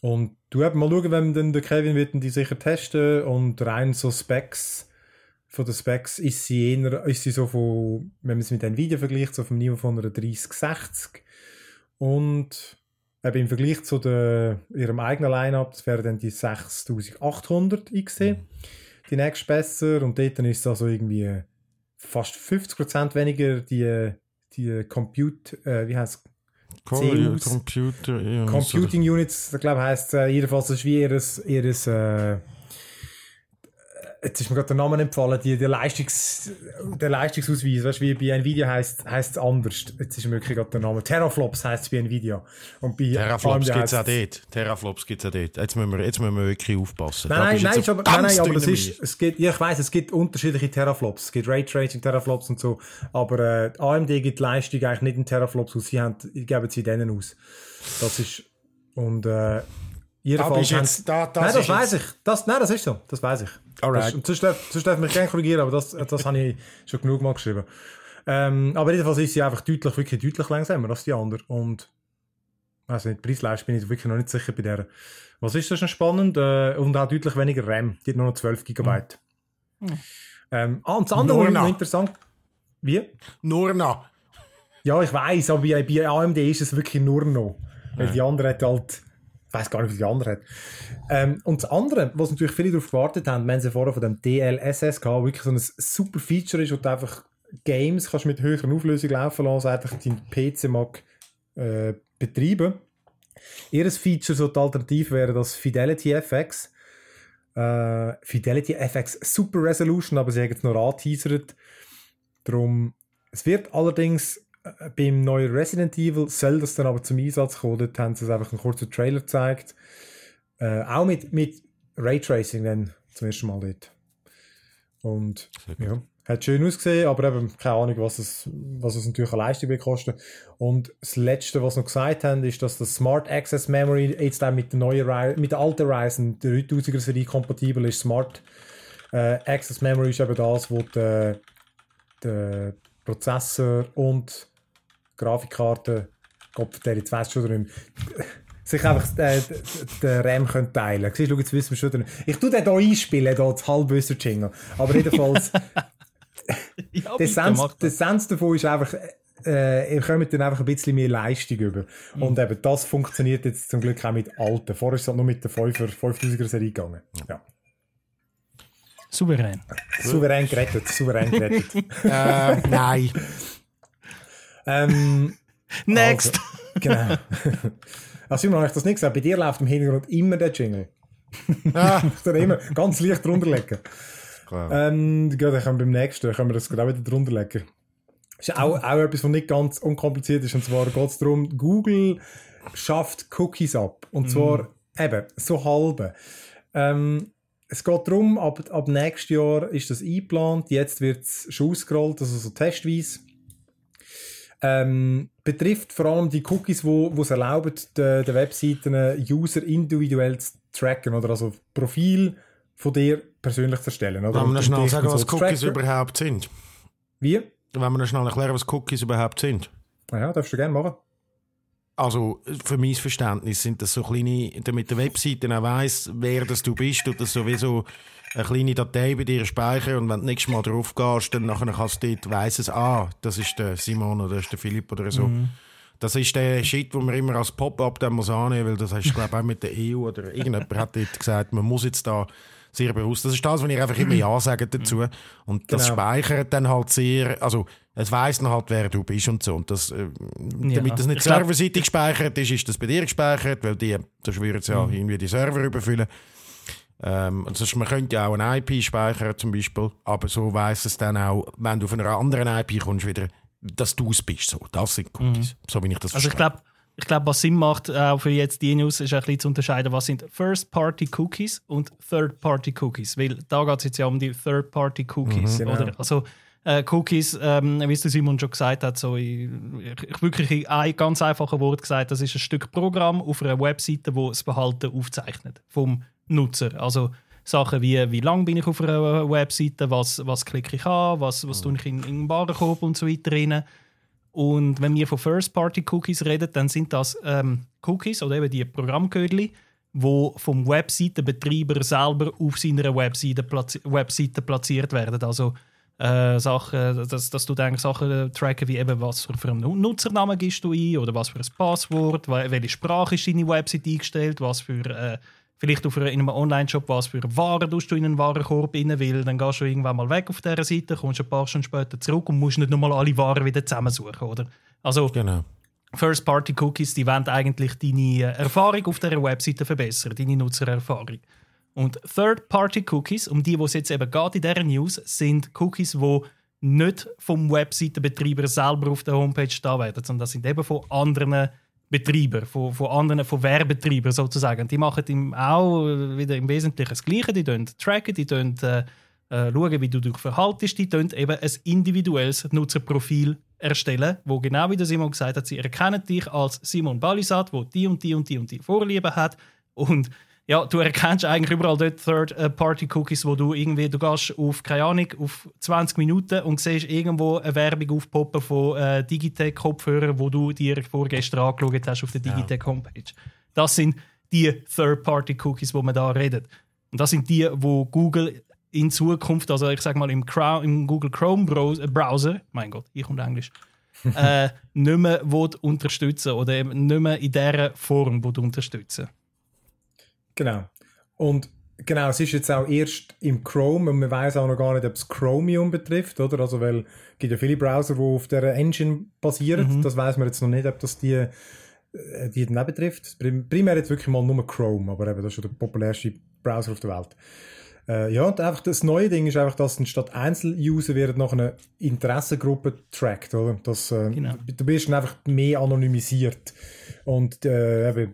Und du eben mal schauen, wenn dann der Kevin wird die sicher testen und rein so Specs, von den Specs ist sie eher, ist sie so von, wenn man es mit Nvidia vergleicht, so vom Niveau von einer 3060 und eben im Vergleich zu der, ihrem eigenen Line-Up, das wäre dann die 6800 XT, die nächste besser und dort ist es also irgendwie fast 50% weniger die, die Compute, äh, wie heißt CUs.
Computer.
Computing Units, ich glaube, heisst äh, jedenfalls, das ist wie ihres, ihres äh, jetzt ist mir gerade der Name entfallen, die, der, Leistungs, der Leistungsausweis, weißt du, wie bei Nvidia heisst es anders. Jetzt ist mir wirklich gerade der Name. Teraflops heisst es bei Nvidia. Und bei
Teraflops gibt es auch dort. Teraflops gibt es auch dort. Jetzt müssen wir, jetzt müssen wir wirklich aufpassen.
Nein, nein, nein, aber, nein, nein, aber das ist, es gibt, ja, ich weiß, es gibt unterschiedliche Teraflops. Es gibt Raytracing Teraflops und so, aber äh, AMD gibt Leistung eigentlich nicht in Teraflops aus. Sie haben, geben sie denen aus. Das ist, und äh,
Bist
haben-
jetzt, da, das
nein, das
ist
weiß
jetzt-
ich. Das, nein, das ist so. Das weiß ich.
Alright.
Das, und sonst, darf, sonst darf mich gerne korrigieren, aber das, das habe ich schon genug mal geschrieben. Ähm, aber jedenfalls ist sie einfach deutlich, wirklich deutlich langsamer als die anderen. Und also nicht Preisleistung bin ich wirklich noch nicht sicher bei der. Was ist das schon spannend? Äh, und auch deutlich weniger RAM. Die hat nur noch 12 GB. Ähm, ah, und das andere was noch interessant. Wie?
Nur noch.
Ja, ich weiß, aber bei, bei AMD ist es wirklich nur noch. Weil die andere hat halt. Ich weiß gar nicht, wie die andere hat. Ähm, und das andere, was natürlich viele darauf gewartet haben, wenn sie vorher von dem DLSS gehabt, wirklich so ein super Feature ist, wo du einfach Games kannst mit höherer Auflösung laufen lassen, also eigentlich dein PC mag äh, betreiben. Ihres Feature, so die Alternative wäre das Fidelity FX. Äh, Fidelity FX Super Resolution, aber sie haben es noch angeteasert. Darum, es wird allerdings beim neuen Resident Evil soll das dann aber zum Einsatz kommen. Dort haben sie es einfach einen kurzen Trailer gezeigt. Äh, auch mit, mit Raytracing dann zum ersten Mal dort. Und ja, Hat schön ausgesehen, aber eben keine Ahnung, was es, was es natürlich an Leistung wird kosten. Und das Letzte, was sie noch gesagt haben, ist, dass das Smart Access Memory jetzt auch mit der neuen mit der alten Ryzen, der 3000er Serie kompatibel ist. Smart äh, Access Memory ist eben das, wo der, der Prozessor und Grafikkarte, Gott, der jetzt weiss schon drin, sich einfach äh, den RAM können teilen können. Siehst du, jetzt wissen wir schon drin. Ich tue den hier einspielen, hier, das halbwüsser Jingle. Aber jedenfalls,
Ja,
der Sens, der
das.
Sens davon ist einfach, äh, ihr kommt dann einfach ein bisschen mehr Leistung über.
Mhm.
Und eben, das funktioniert jetzt zum Glück auch mit alten. Vorher ist es halt nur mit der 5er, 5000er Serie gegangen. Ja.
Souverän.
Souverän gerettet, souverän gerettet.
äh, nein.
ähm,
Next!
Also, genau. Also, Simon, habe ich das nicht gesagt? Bei dir läuft im Hintergrund immer der Jingle.
Ah,
dann immer ganz leicht drunter legen.
klar.
Ähm, gut, dann können wir beim nächsten, dann können wir das auch wieder drunter legen. Das ist auch, auch etwas, was nicht ganz unkompliziert ist. Und zwar geht es darum, Google schafft Cookies ab. Und zwar eben so halbe. Ähm, es geht darum, ab, ab nächstes Jahr ist das eingeplant. Jetzt wird es schon ausgerollt, also so testweise. Ähm, betrifft vor allem die Cookies, wo es erlauben, den, den Webseiten User individuell zu tracken oder also Profil von dir persönlich zu erstellen. Oder?
Wollen wir schnell sagen, was Cookies
tracken.
überhaupt sind?
Wie?
Wollen wir noch schnell erklären, was Cookies überhaupt sind?
Ja, darfst du gerne machen.
Also, für mein Verständnis sind das so kleine, damit der Webseite auch weiss, wer das du bist, tut das sowieso eine kleine Datei bei dir speichern und wenn du nächstes Mal drauf gehst, dann nachher kannst du dort weiss es, ah, das ist der Simon oder das ist der Philipp oder so. Das ist der Shit, den man immer als Pop-up dann muss annehmen, weil das hast du, glaube ich, auch mit der EU oder irgendjemand hat dort gesagt, man muss jetzt da sehr bewusst, das ist das, was ich einfach immer Ja sage dazu. Und das
Genau.
speichert dann halt sehr, also es weiss dann halt, wer du bist und so. Und das, äh, damit das nicht serverseitig gespeichert ist, ist das bei dir gespeichert, weil die, das würden ja
Mhm.
irgendwie die Server überfüllen. Ähm, sonst, man könnte ja auch eine IP speichern zum Beispiel, aber so weiss es dann auch, wenn du auf einer anderen IP kommst, wieder, dass du es bist. So, das sind Cookies, so wie ich das
Also ich glaube, ich glaub, was Sinn macht, auch für jetzt die News, ist ein bisschen zu unterscheiden, was sind First-Party-Cookies und Third-Party-Cookies. Weil da geht es jetzt ja um die Third-Party-Cookies.
Mhm.
oder?
Genau.
Also äh, Cookies, ähm, wie es Simon schon gesagt hat, so in, ich, wirklich in ein ganz einfaches Wort gesagt, das ist ein Stück Programm auf einer Webseite, wo das Verhalten aufzeichnet vom Nutzer. Also Sachen wie, wie lang bin ich auf einer Webseite, was, was klicke ich an, was, was tue ich in, in den Warenkorb und so weiter rein. Und wenn wir von First-Party-Cookies reden, dann sind das ähm, Cookies oder eben die Programmcode, die vom Webseitenbetreiber selber auf seiner Webseite, platzi Webseite platziert werden. Also äh, Sachen, dass, dass du denkst, Sachen tracken wie eben, was für, für einen Nutzernamen gibst du ein oder was für ein Passwort, wel- welche Sprache ist deine Webseite eingestellt, was für äh, vielleicht auf einer, in einem Online-Shop, was für Waren du in einen Warenkorb rein, weil dann gehst du irgendwann mal weg auf dieser Seite, kommst ein paar Stunden später zurück und musst nicht nochmal alle Waren wieder zusammensuchen, oder? Also
Genau.
First-Party-Cookies, die wollen eigentlich deine äh, Erfahrung auf der Webseite verbessern, deine Nutzererfahrung. Und Third-Party-Cookies, um die, wo es jetzt eben geht in dieser News, sind Cookies, die nicht vom Webseitenbetreiber selber auf der Homepage da werden, sondern das sind eben von anderen Betreibern, von, von anderen, von Werbetreibern sozusagen. Die machen im, auch äh, wieder im Wesentlichen das Gleiche. Die tracken, die äh, äh, schauen, wie du dich verhaltest. Die eben ein individuelles Nutzerprofil erstellen, wo genau wie der Simon gesagt hat, sie erkennen dich als Simon Balisat, wo die und die und die und die Vorlieben hat und ja, du erkennst eigentlich überall dort Third-Party-Cookies, wo du irgendwie, du gehst auf, keine Ahnung, auf 20 Minuten und siehst irgendwo eine Werbung aufpoppen von äh, Digitech-Kopfhörern, wo du dir vorgestern angeschaut hast auf der Digitech-Homepage. Das sind die Third-Party-Cookies, wo man da redet. Und das sind die, wo Google in Zukunft, also ich sag mal im, Chrome, im Google Chrome Browser, Browser, mein Gott, ich und Englisch, äh, nicht mehr unterstützen oder eben nicht mehr in dieser Form unterstützen.
Genau. Und genau, es ist jetzt auch erst im Chrome und man weiß auch noch gar nicht, ob es Chromium betrifft, oder? Also, weil es gibt ja viele Browser, die auf der Engine basieren. Das weiß man jetzt noch nicht, ob das die, äh, die dann auch betrifft. Prim primär jetzt wirklich mal nur Chrome, aber eben, das ist schon der populärste Browser auf der Welt. Äh, ja, und einfach das neue Ding ist einfach, dass statt Einzeluser werden nach einer Interessengruppe tracked, oder? Das, äh,
Genau.
Du bist dann einfach mehr anonymisiert. Und äh, eben,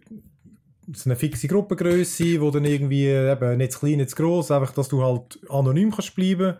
so eine fixe Gruppengröße, wo dann irgendwie eben nicht zu klein, nicht zu gross, einfach, dass du halt anonym kannst bleiben.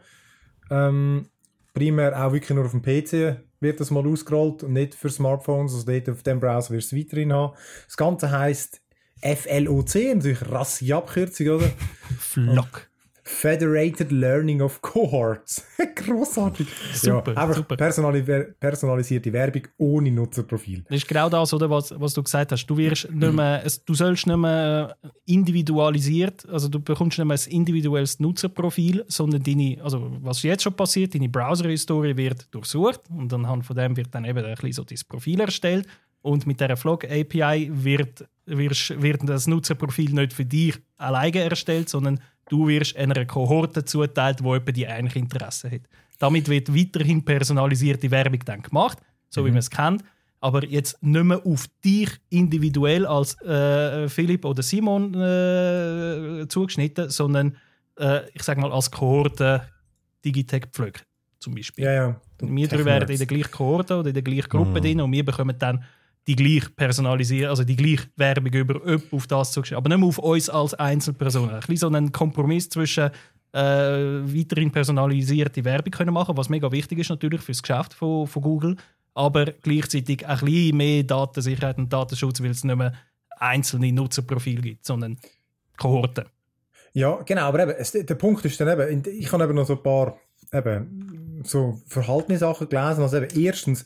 Ähm, primär auch wirklich nur auf dem PC wird das mal ausgerollt und nicht für Smartphones. Also dort auf dem Browser wirst du es weiterhin haben. Das Ganze heisst FLOC, natürlich rassige Abkürzung, oder?
Flock.
Federated Learning of Cohorts. Grossartig.
Super,
ja, einfach
super.
Personali personalisierte Werbung ohne Nutzerprofil.
Das ist genau das, oder, was, was du gesagt hast. Du, wirst nicht mehr, du sollst nicht mehr individualisiert, also du bekommst nicht mehr ein individuelles Nutzerprofil, sondern deine, also was jetzt schon passiert, deine Browser-Historie wird durchsucht und anhand von dem wird dann eben ein bisschen so dein Profil erstellt und mit dieser Flog-API wird, wirst- wird das Nutzerprofil nicht für dich alleine erstellt, sondern du wirst einer Kohorte zuteilt, wo jemand die eigentlich Interesse hat. Damit wird weiterhin personalisierte Werbung dann gemacht, so wie man es kennt, aber jetzt nicht mehr auf dich individuell als äh, Philipp oder Simon äh, zugeschnitten, sondern äh, ich sage mal als Kohorte Digitech-Pflöcke zum Beispiel.
Ja, ja.
Wir drei werden in der gleichen Kohorte oder in der gleichen Gruppe drin und wir bekommen dann die gleiche personalisierte, also die gleiche Werbung über jemanden auf das zugeschrieben. Aber nicht mehr auf uns als Einzelpersonen. Ein bisschen so einen Kompromiss zwischen äh, weiterhin personalisierte Werbung können machen, was mega wichtig ist natürlich für das Geschäft von, von Google, aber gleichzeitig ein bisschen mehr Datensicherheit und Datenschutz, weil es nicht mehr einzelne Nutzerprofile gibt, sondern Kohorten.
Ja, genau, aber eben, es, der Punkt ist dann eben, ich habe eben noch so ein paar eben, so verhaltene Sachen gelesen. Also eben, erstens,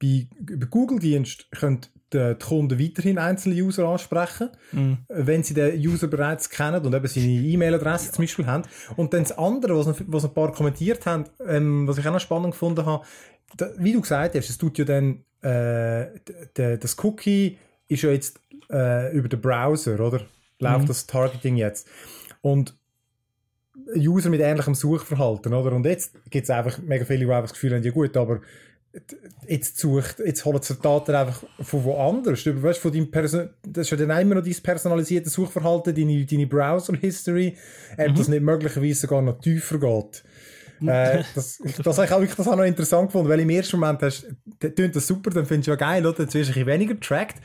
bei, bei Google-Dienst können die, Kunden weiterhin einzelne User ansprechen, wenn sie den User bereits kennen und eben seine E-Mail-Adresse zum Beispiel haben. Und dann das andere, was, was ein paar kommentiert haben, ähm, was ich auch noch spannend gefunden habe, da, wie du gesagt hast, es tut ja dann, äh, das Cookie ist ja jetzt äh, über den Browser, oder? Läuft das Targeting jetzt. Und User mit ähnlichem Suchverhalten, oder? Und jetzt gibt es einfach mega viele, die einfach das Gefühl haben, ja gut, aber jetzt sucht, jetzt holen sie Daten einfach von woanders. Du weißt, von deinem Person das ist ja dann immer noch dein personalisiertes Suchverhalten, deine, deine Browser-History, ob das nicht möglicherweise sogar noch tiefer geht. äh, das, das habe ich auch wirklich das auch noch interessant gefunden, weil im ersten Moment hast, tönt das super, dann findest du ja geil, oder? Jetzt wirst du ein bisschen weniger getrackt.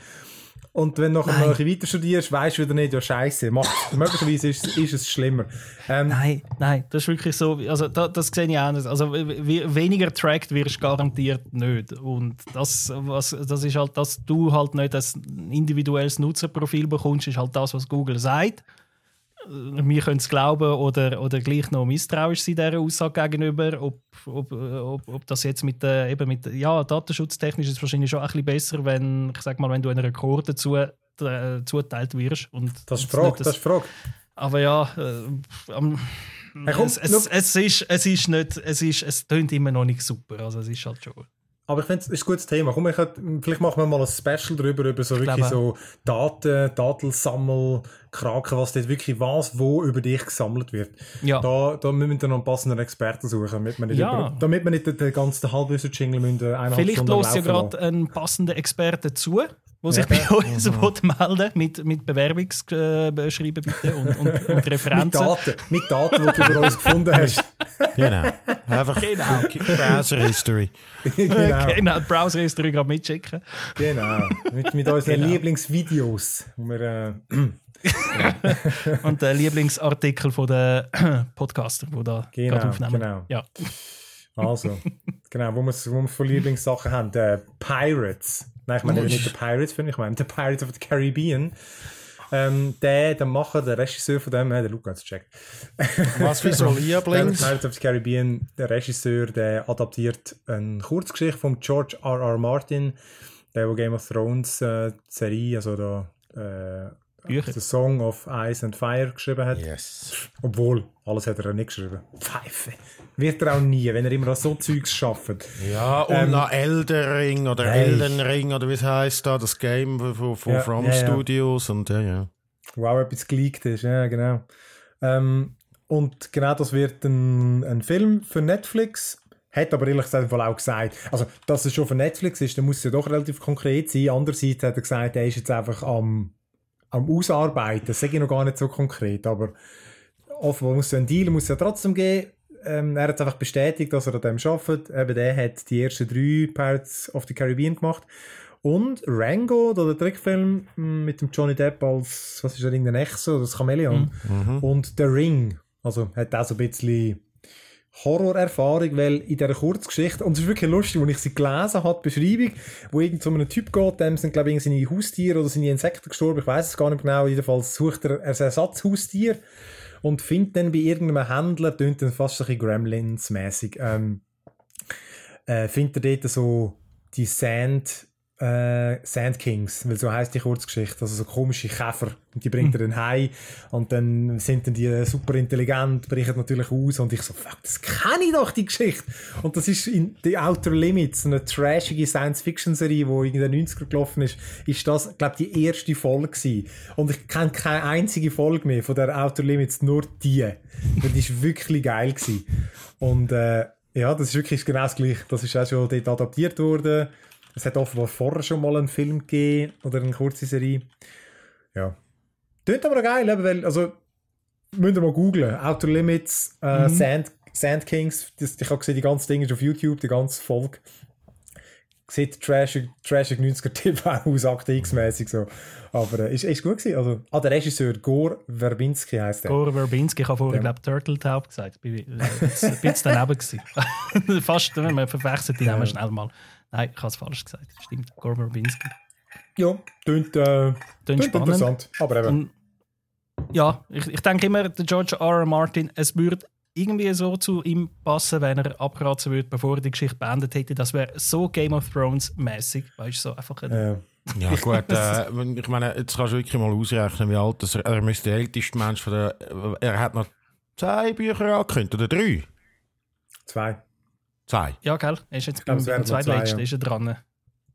Und wenn du nachher noch ein bisschen weiter studierst, weißt du wieder nicht, ja scheiße, möglicherweise ist, ist es schlimmer. Ähm,
Nein, nein, das ist wirklich so. Also da, das sehe ich anders. Also we- weniger tracked wirst du garantiert nicht. Und das, was, das ist halt, dass du halt nicht ein individuelles Nutzerprofil bekommst, ist halt das, was Google sagt. Wir können es glauben oder, oder gleich noch misstrauisch sein dieser Aussage gegenüber. Ob, ob, ob, ob das jetzt mit, äh, eben mit ja, datenschutztechnisch ist es wahrscheinlich schon ein bisschen besser, wenn, ich sag mal, wenn du einer Kohorte zu, äh, zuteilt wirst. Und
das ist Frage,
das-
das Frage.
aber ja, äh, am-
Hey, komm,
es, es, es, ist, es ist nicht, es ist, es tönt immer noch nicht super. Also es ist halt schon.
Aber ich finde, es ist ein gutes Thema. Komm, ich hätte, vielleicht machen wir mal ein Special darüber, über so wirklich
glaube
so Daten, Datensammel, Kraken, was dort wirklich was, wo über dich gesammelt wird.
Ja.
Da, da müssen wir noch einen passenden Experten suchen, damit wir nicht,
Ja.
über, damit wir nicht den, ganzen Halbwissen-Jingle müssen, äh, eineinhalb
Vielleicht los ja gerade einen passenden Experten zu, der sich bei uns will melden mit, mit Bewerbungsschreiben bitte und, und, und
Mit
Referenzen.
Daten, mit Daten, die du über uns gefunden hast.
Genau. Einfach
Genau.
Browser History.
genau,
Genau, die Browser-History gerade mitschicken.
genau. Mit, mit unseren
Genau.
Lieblingsvideos. Wo wir, äh,
Und der Lieblingsartikel von den Podcaster, die da
Genau,
gerade aufnehmen.
genau.
Ja.
Also, genau, wo wir wo wir von Lieblingssachen haben, der Pirates. Nein, ich meine nicht der Pirates, finde ich meine der Pirates of the Caribbean. Ähm, der, der Macher, der Regisseur von dem, äh, der es gecheckt.
Was für so
Der
Lieblings?
Pirates of the Caribbean, der Regisseur, der adaptiert eine Kurzgeschichte von George R. R. Martin, der, wo Game of Thrones äh, Serie, also da, äh,
Bücher.
The Song of Ice and Fire geschrieben hat.
Yes.
Obwohl, alles hat er nicht geschrieben. Pfeife. Wird er auch nie, wenn er immer an so Zeugs schafft.
Ja, und
Ähm,
Elden Ring oder
Hey.
Elden Ring oder wie es heisst da, das Game von, von
Ja,
From
ja.
Studios und ja, ja.
Wo auch etwas geleakt ist, ja, genau. Ähm, und genau das wird ein, ein Film für Netflix. Hat aber ehrlich gesagt auch gesagt, also, dass es schon für Netflix ist, dann muss es ja doch relativ konkret sein. Andererseits hat er gesagt, er ist jetzt einfach am, am Ausarbeiten. Das sage ich noch gar nicht so konkret, aber offenbar muss es einen Deal muss es ja trotzdem geben. Ähm, er hat einfach bestätigt, dass er an dem arbeitet. Eben der hat die ersten drei Pirates of the Caribbean gemacht. Und Rango, der Trickfilm mm, mit dem Johnny Depp als, was ist er, irgendein Echse oder das Chamäleon. Und The Ring, also hat auch so ein bisschen Horrorerfahrung, weil in dieser Kurzgeschichte, und es ist wirklich lustig, als ich sie gelesen habe, die Beschreibung, wo irgend so einem Typ geht, dem sind, glaube ich, seine Haustiere oder seine Insekten gestorben, ich weiß es gar nicht genau, jedenfalls sucht er ein Ersatzhaustier und findet dann bei irgendeinem Händler, tönt dann fast ein bisschen Gremlins-mäßig, ähm, äh, findet er dort so die Sand, äh, Sand Kings, weil so heißt die Kurzgeschichte, also so komische Käfer. Und die bringt er dann heim und dann sind dann die super intelligent, brechen natürlich aus und ich so, fuck, das kenne ich doch, die Geschichte. Und das ist in The Outer Limits, eine trashige Science-Fiction-Serie, die in den 90er gelaufen ist, ist das, glaube die erste Folge gewesen. Und ich kenne keine einzige Folge mehr von der Outer Limits, nur die. Und die ist wirklich geil gewesen. Und äh, ja, das ist wirklich genau das Gleiche. Das ist auch schon dort adaptiert worden. Es hat offenbar vorher schon mal einen Film gegeben oder eine kurze Serie. Ja. Tönt aber geil, weil, also, müsst ihr mal googlen. Outer Limits, äh, mhm. Sand, Sand Kings. Das, ich habe gesehen, die ganze Ding ist auf YouTube, die ganze Folge. Sieht trashig, trashig 90er-Tipp aus, Akte X-mäßig so. Aber äh, ist, ist gut gewesen. Also, ah, der Regisseur, Gore Verbinski heisst der.
Gore Verbinski, ich habe vorher, glaube Turtle Taub gesagt. Ich war ein bisschen daneben. gewesen. Fast, man verwechselt die Namen schnell mal. Nein, ich habe es falsch gesagt. Stimmt, Gore Verbinski.
Ja, klingt, äh,
klingt interessant.
Aber eben. Und,
ja, ich, ich denke immer, der George R. R. Martin, es würde irgendwie so zu ihm passen, wenn er abraten würde, bevor er die Geschichte beendet hätte. Das wäre so Game of Thrones mäßig, weißt du, so einfach ein
ja. Ja gut, äh, ich meine, jetzt kannst du wirklich mal ausrechnen, wie alt er, er müsste der älteste Mensch von der, er hat noch zwei Bücher angekündigt, oder drei?
Zwei.
Zwei?
Ja, gell, er ist jetzt beim, beim zweitletzten, ja. ist er dran.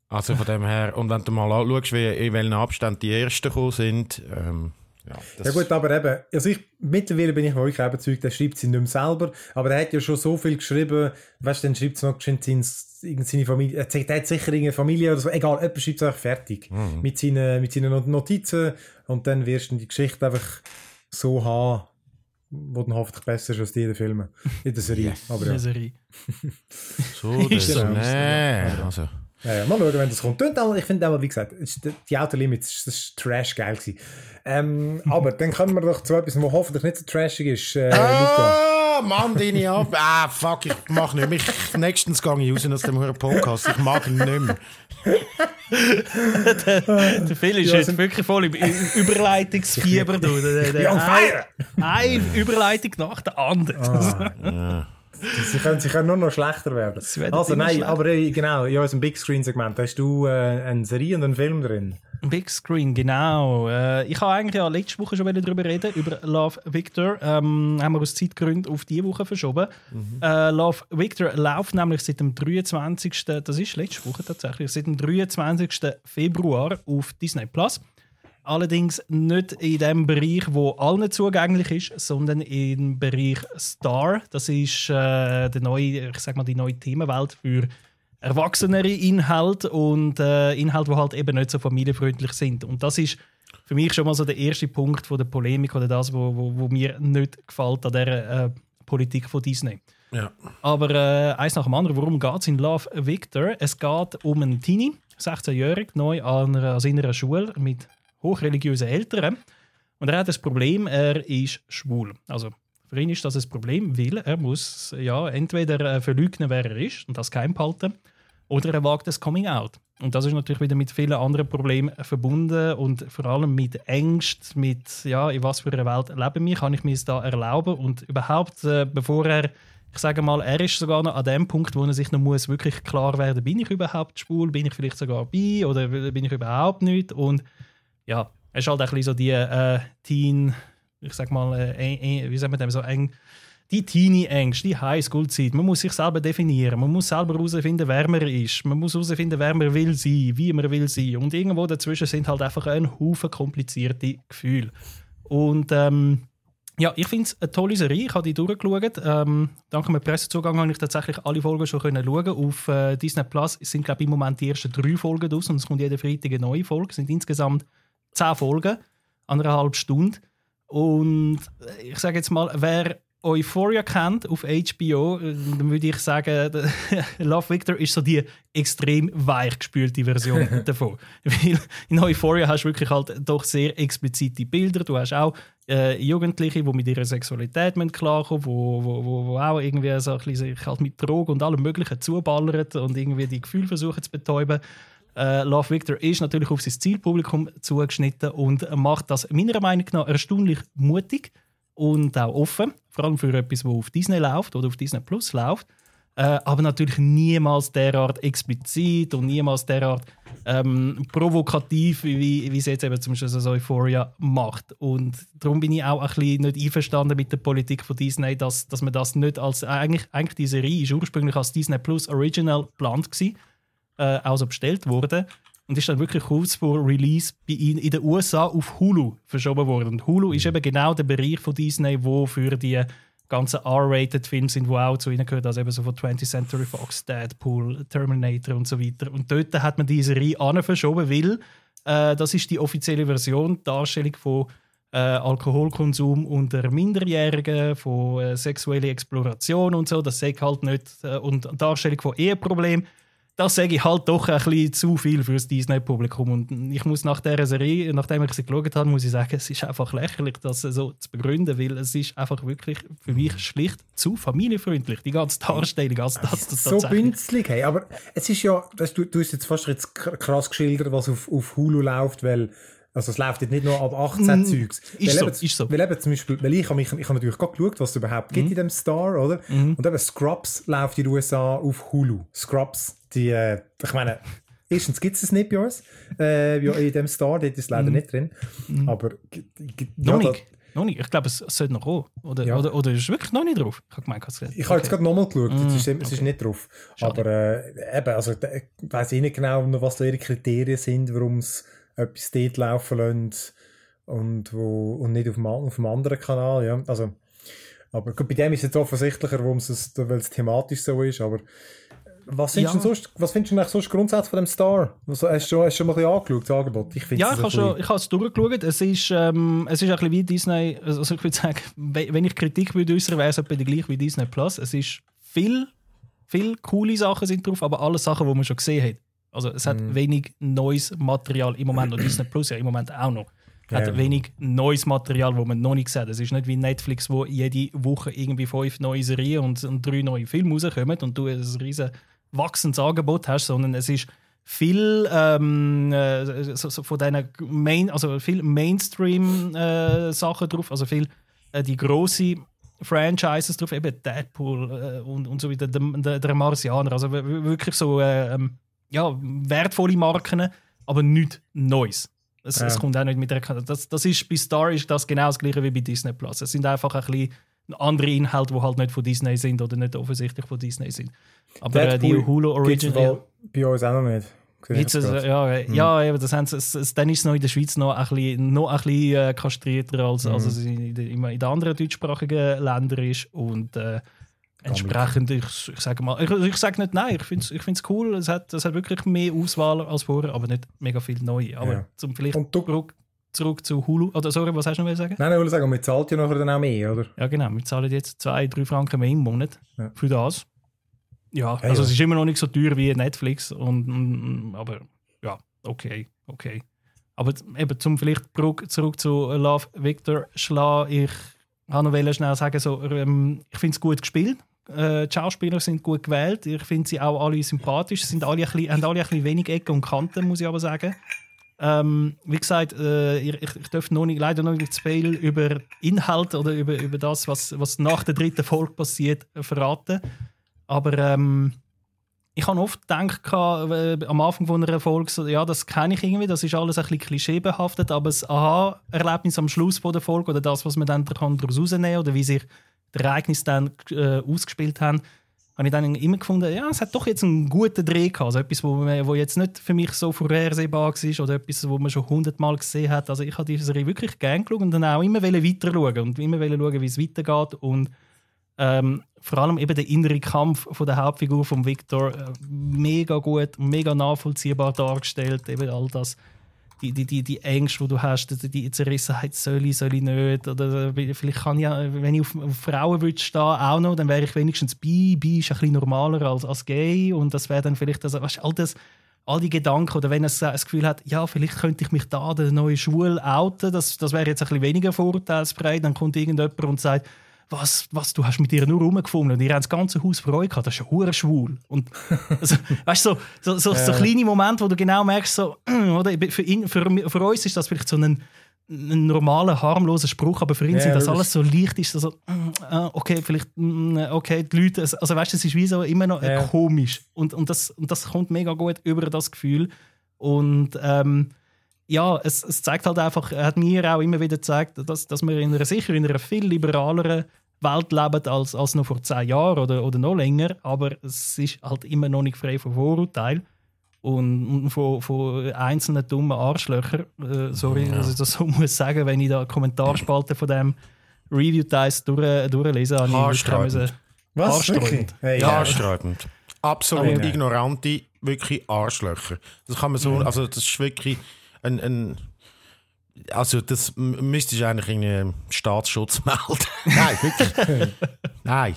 Also von dem her, und wenn du mal anschaust, wie, in welchen Abständen die ersten gekommen sind, ähm, ja,
ja, gut, aber eben, also ich, mittlerweile bin ich wirklich überzeugt, er schreibt sie nicht mehr selber, aber er hat ja schon so viel geschrieben, weißt du, dann schreibt es noch seine, seine Familie, er hat sicher eine Familie oder so, egal, jemand schreibt es einfach fertig, mhm. mit, seinen, mit seinen Notizen und dann wirst du die Geschichte einfach so haben, dann hoffentlich besser als die in den Filmen, in der Serie.
Yes. Aber ja. In der Serie.
so, das ist nee, also...
Ja, ja, mal schauen, wenn das kommt. Ich finde aber, wie gesagt, die Outer Limits, das ist trash geil gewesen. Ähm, aber dann kommen wir doch zu etwas, was hoffentlich nicht so trashig ist, äh,
ah, Mann, deine ab. Ah, fuck, ich mach nicht mehr. Ich, nächstens gehe ich raus aus dem Podcast. Ich mag ihn nicht mehr.
der, der Phil ist ja, jetzt wirklich voll im Überleitungsfieber. du. Der, der,
der,
eine Überleitung nach der anderen. Ah,
ja. Sie können, sie können nur noch schlechter werden. Also nein, schlecht. aber äh, genau, in unserem Big Screen Segment hast du äh, eine Serie und einen Film drin.
Big Screen, genau. Äh, ich habe eigentlich ja letzte Woche schon darüber reden, über Love Victor. Ähm, haben wir aus Zeitgründen auf diese Woche verschoben. Mhm. Äh, Love Victor läuft nämlich seit dem 23. Das ist letzte Woche tatsächlich, seit dem 23. Februar auf Disney Plus. Allerdings nicht in dem Bereich, wo allen zugänglich ist, sondern im Bereich Star. Das ist äh, der neue, ich sag mal, die neue Themenwelt für erwachsenere Inhalte und äh, Inhalte, die halt eben nicht so familienfreundlich sind. Und das ist für mich schon mal so der erste Punkt von der Polemik oder das, wo, wo, wo mir nicht gefällt an der äh, Politik von Disney.
Ja.
Aber äh, eins nach dem anderen, worum geht es in Love Victor? Es geht um einen Teenie, 16-jährig, neu an einer, an seiner Schule mit hochreligiösen Eltern. Und er hat das Problem, er ist schwul. Also für ihn ist das ein Problem, weil er muss ja entweder äh, verleugnen, wer er ist und das geheim behalten, oder er wagt das Coming Out. Und das ist natürlich wieder mit vielen anderen Problemen verbunden und vor allem mit Ängsten, mit ja, in was für einer Welt leben wir, kann ich mir es da erlauben? Und überhaupt, äh, bevor er ich sage mal, er ist sogar noch an dem Punkt, wo er sich noch muss wirklich klar werden, bin ich überhaupt schwul, bin ich vielleicht sogar bi? Oder bin ich überhaupt nicht? Und ja, es ist halt ein bisschen so die äh, Teen, ich sag mal, äh, wie sagt man dem, so eng, die Teenie-Ängste, die Highschool-Zeit. Man muss sich selber definieren, man muss selber herausfinden, wer man ist, man muss herausfinden, wer man will sein, wie man will sein. Und irgendwo dazwischen sind halt einfach ein Haufen komplizierte Gefühle. Und ähm, ja, ich finde es eine tolle Serie. Ich habe die durchgeschaut. Ähm, dank dem Pressezugang habe ich tatsächlich alle Folgen schon können schauen. Auf äh, Disney Plus sind, glaube ich, im Moment die ersten drei Folgen draus und es kommt jeden Freitag eine neue Folge. Es sind insgesamt zehn Folgen, anderthalb Stunden. Und ich sage jetzt mal, wer Euphoria kennt auf HBO, äh, dann würde ich sagen, Love Victor ist so die extrem weichgespülte Version davon. Weil in Euphoria hast du wirklich halt doch sehr explizite Bilder. Du hast auch äh, Jugendliche, die mit ihrer Sexualität klarkommen, wo, wo, wo, wo auch irgendwie so ein bisschen sich halt mit Drogen und allem Möglichen zuballern und irgendwie die Gefühle versuchen zu betäuben. Äh, Love Victor ist natürlich auf sein Zielpublikum zugeschnitten und macht das meiner Meinung nach erstaunlich mutig und auch offen, vor allem für etwas, das auf Disney läuft oder auf Disney Plus läuft. Äh, aber natürlich niemals derart explizit und niemals derart ähm, provokativ, wie, wie es jetzt eben zum Beispiel so Euphoria macht. Und darum bin ich auch ein bisschen nicht einverstanden mit der Politik von Disney, dass, dass man das nicht als. Eigentlich, eigentlich die Serie ist ursprünglich als Disney Plus Original geplant gewesen, äh, also bestellt worden und ist dann wirklich kurz vor Release bei in, in den USA auf Hulu verschoben worden. Und Hulu ist eben genau der Bereich von Disney, wo für die ganzen R-rated Filme sind, die auch zu ihnen gehören, also eben so von 20th Century Fox, Deadpool, Terminator und so weiter. Und dort hat man diese Reihe verschoben, weil äh, das ist die offizielle Version, Darstellung von äh, Alkoholkonsum unter Minderjährigen, von äh, sexueller Exploration und so. Das sagt halt nicht äh, und Darstellung von Eheproblemen das sage ich halt doch ein bisschen zu viel für das Disney-Publikum. Und ich muss nach dieser Serie, nachdem ich sie geschaut habe, muss ich sagen, es ist einfach lächerlich, das so zu begründen, weil es ist einfach wirklich für mich schlicht zu familienfreundlich, die ganze Darstellung. Also das, das
so bünzlig, hey. aber es ist ja, weißt, du, du hast jetzt fast jetzt krass geschildert, was auf, auf Hulu läuft, weil also es läuft jetzt nicht nur ab 18 mm, Zeugs.
Ist weil so, eben, ist so.
Weil eben zum Beispiel, weil ich habe ich, ich hab natürlich gerade geschaut, was es überhaupt mm. gibt in dem Star, oder? Mm. Und eben Scrubs läuft in den USA auf Hulu. Scrubs, die, äh, ich meine, erstens gibt es es nicht bei uns, äh, in dem Star, dort ist es leider mhm. nicht drin. Mhm. Aber,
ja, noch nicht. Noch nicht. Ich glaube, es sollte noch kommen. Oder, ja. oder, oder ist es wirklich noch nicht drauf?
Ich habe gemeint, es Ich habe jetzt gerade nochmal geschaut, mm, es, ist, es ist nicht drauf. Schade. Aber äh, eben, also, ich weiß nicht genau, was da ihre Kriterien sind, warum es etwas dort laufen lassen und, wo, und nicht auf dem, auf dem anderen Kanal. Ja. Also, aber bei dem ist es jetzt offensichtlicher, warum es, weil es thematisch so ist. Aber was findest, ja. du, sonst, was findest du eigentlich sonst grundsätzlich von dem Star? Also, hast, du schon, hast du schon mal ein bisschen angeschaut, das Angebot?
Ich ja, ich habe schon, ich habe es durchgeschaut. Es ist, ähm, es ist ein bisschen wie Disney, also ich würde sagen, wenn ich Kritik würde äußern, wäre es etwa gleich wie Disney Plus. Es ist viel, viel coole Sachen sind drauf, aber alle Sachen, die man schon gesehen hat. Also es hat mm. wenig neues Material im Moment und Disney Plus ja im Moment auch noch. Hat ja. wenig neues Material, wo man noch nicht sieht. Es ist nicht wie Netflix, wo jede Woche irgendwie fünf neue Serien und, und drei neue Filme rauskommen und du ein riesen wachsendes Angebot hast, sondern es ist viel ähm, äh, so, so von diesen Main, also viel Mainstream äh, Sachen drauf, also viel äh, die große Franchises drauf, eben Deadpool äh, und, und so weiter, der, der, der Marsianer, also wirklich so äh, ähm, ja, wertvolle Marken, aber nichts Neues. Es, ja. es kommt auch nicht mit der das, das ist Bei Star ist das genau das gleiche wie bei Disney Plus. Es sind einfach ein bisschen andere Inhalte, die halt nicht von Disney sind oder nicht offensichtlich von Disney sind. Aber äh, die Hulu Original.
Bei uns auch noch nicht.
Jetzt, ja, mhm. ja, eben, das haben sie, es, dann ist es noch in der Schweiz noch ein bisschen, noch ein bisschen äh, kastrierter, als, mhm. als es in, in, in den anderen deutschsprachigen Ländern ist. Und äh, Entsprechend, ich, ich sage mal, ich, ich sage nicht nein, ich finde es ich cool, es hat, es hat wirklich mehr Auswahl als vorher, aber nicht mega viel neu. Aber ja. zum vielleicht und du, zurück, zurück zu Hulu, oder sorry, was hast du noch sagen?
Nein, ich wollte sagen, man zahlt ja nachher dann auch mehr, oder?
Ja genau, wir zahlen jetzt 2, 3 Franken mehr im Monat ja. für das. Ja, ja also es ist immer noch nicht so teuer wie Netflix, und, aber ja, okay, okay. Aber eben zum vielleicht zurück zu Love Victor schlagen, ich wollte noch schnell sagen, so, ähm, ich finde es gut gespielt äh, die Schauspieler sind gut gewählt. Ich finde sie auch alle sympathisch. Sind alle ein bisschen, haben alle ein bisschen wenig Ecken und Kanten, muss ich aber sagen. Ähm, wie gesagt, äh, ich, ich darf noch nicht, leider noch nicht zu viel über Inhalt oder über, über das, was, was nach der dritten Folge passiert, verraten. Aber ähm, ich habe oft gedacht, äh, am Anfang von einer Folge, so, ja, das kenne ich irgendwie, das ist alles ein bisschen klischeebehaftet, aber das Aha-Erlebnis am Schluss von der Folge oder das, was man dann daraus rausnehmen kann oder wie sich Ereignisse dann äh, ausgespielt haben, habe ich dann immer gefunden, ja, es hat doch jetzt einen guten Dreh gehabt. Also etwas, wo, wo jetzt nicht für mich so vorhersehbar war oder etwas, wo man schon hundertmal gesehen hat. Also ich habe diese Serie wirklich gerne geschaut und dann auch immer weiter schauen und immer schauen, wie es weitergeht. Und ähm, vor allem eben der innere Kampf von der Hauptfigur von Victor äh, mega gut, mega nachvollziehbar dargestellt. Eben all das die, die, die, die Ängste, die du hast, die, Zerrissenheit, soll ich, soll ich nicht, oder vielleicht kann ich, wenn ich auf, auf Frauen würde stehen, auch noch, dann wäre ich wenigstens bi, bi ist ein bisschen normaler als, als gay. Und das wäre dann vielleicht, also, weißt, all das, all die Gedanken, oder wenn er das Gefühl hat, ja, vielleicht könnte ich mich da der neue Schule outen, das, das wäre jetzt ein bisschen weniger vorurteilsfrei, dann kommt irgendjemand und sagt, was, was, du hast mit ihr nur rumgefunden und ihr habt das ganze Haus Freude gehabt, das ist ja hure schwul. Und, also, weißt du, so, so, so, so kleine Momente, wo du genau merkst, so, oder, für, ihn, für, für uns ist das vielleicht so ein, ein normaler, harmloser Spruch, aber für ihn
Ja,
sind das alles so leicht, ist so, äh, okay, vielleicht, mm, okay, die Leute, also weißt du, es ist wie so immer noch äh,
Ja.
komisch. Und, und, das, und das kommt mega gut über das Gefühl. Und ähm, ja, es, es zeigt halt einfach, hat mir auch immer wieder gezeigt, dass, dass wir in einer, sicher in einer viel liberaleren Welt leben als, als noch vor zehn Jahren oder, oder noch länger, aber es ist halt immer noch nicht frei von Vorurteilen und, von, von einzelnen dummen Arschlöchern. Äh, sorry, dass ich das so muss sagen, wenn ich da die Kommentarspalte von dem Review-Teils durch, durchlese. habe
Haarsträubend.
Was?
Haarsträubend.
Hey,
Ja,
ja.
haarsträubend. Absolut
ja.
ignorante, wirklich Arschlöcher. Das kann man so, also das ist wirklich ein, ein also das müsste ich eigentlich in einen Staatsschutz melden. Nein, wirklich. Nein.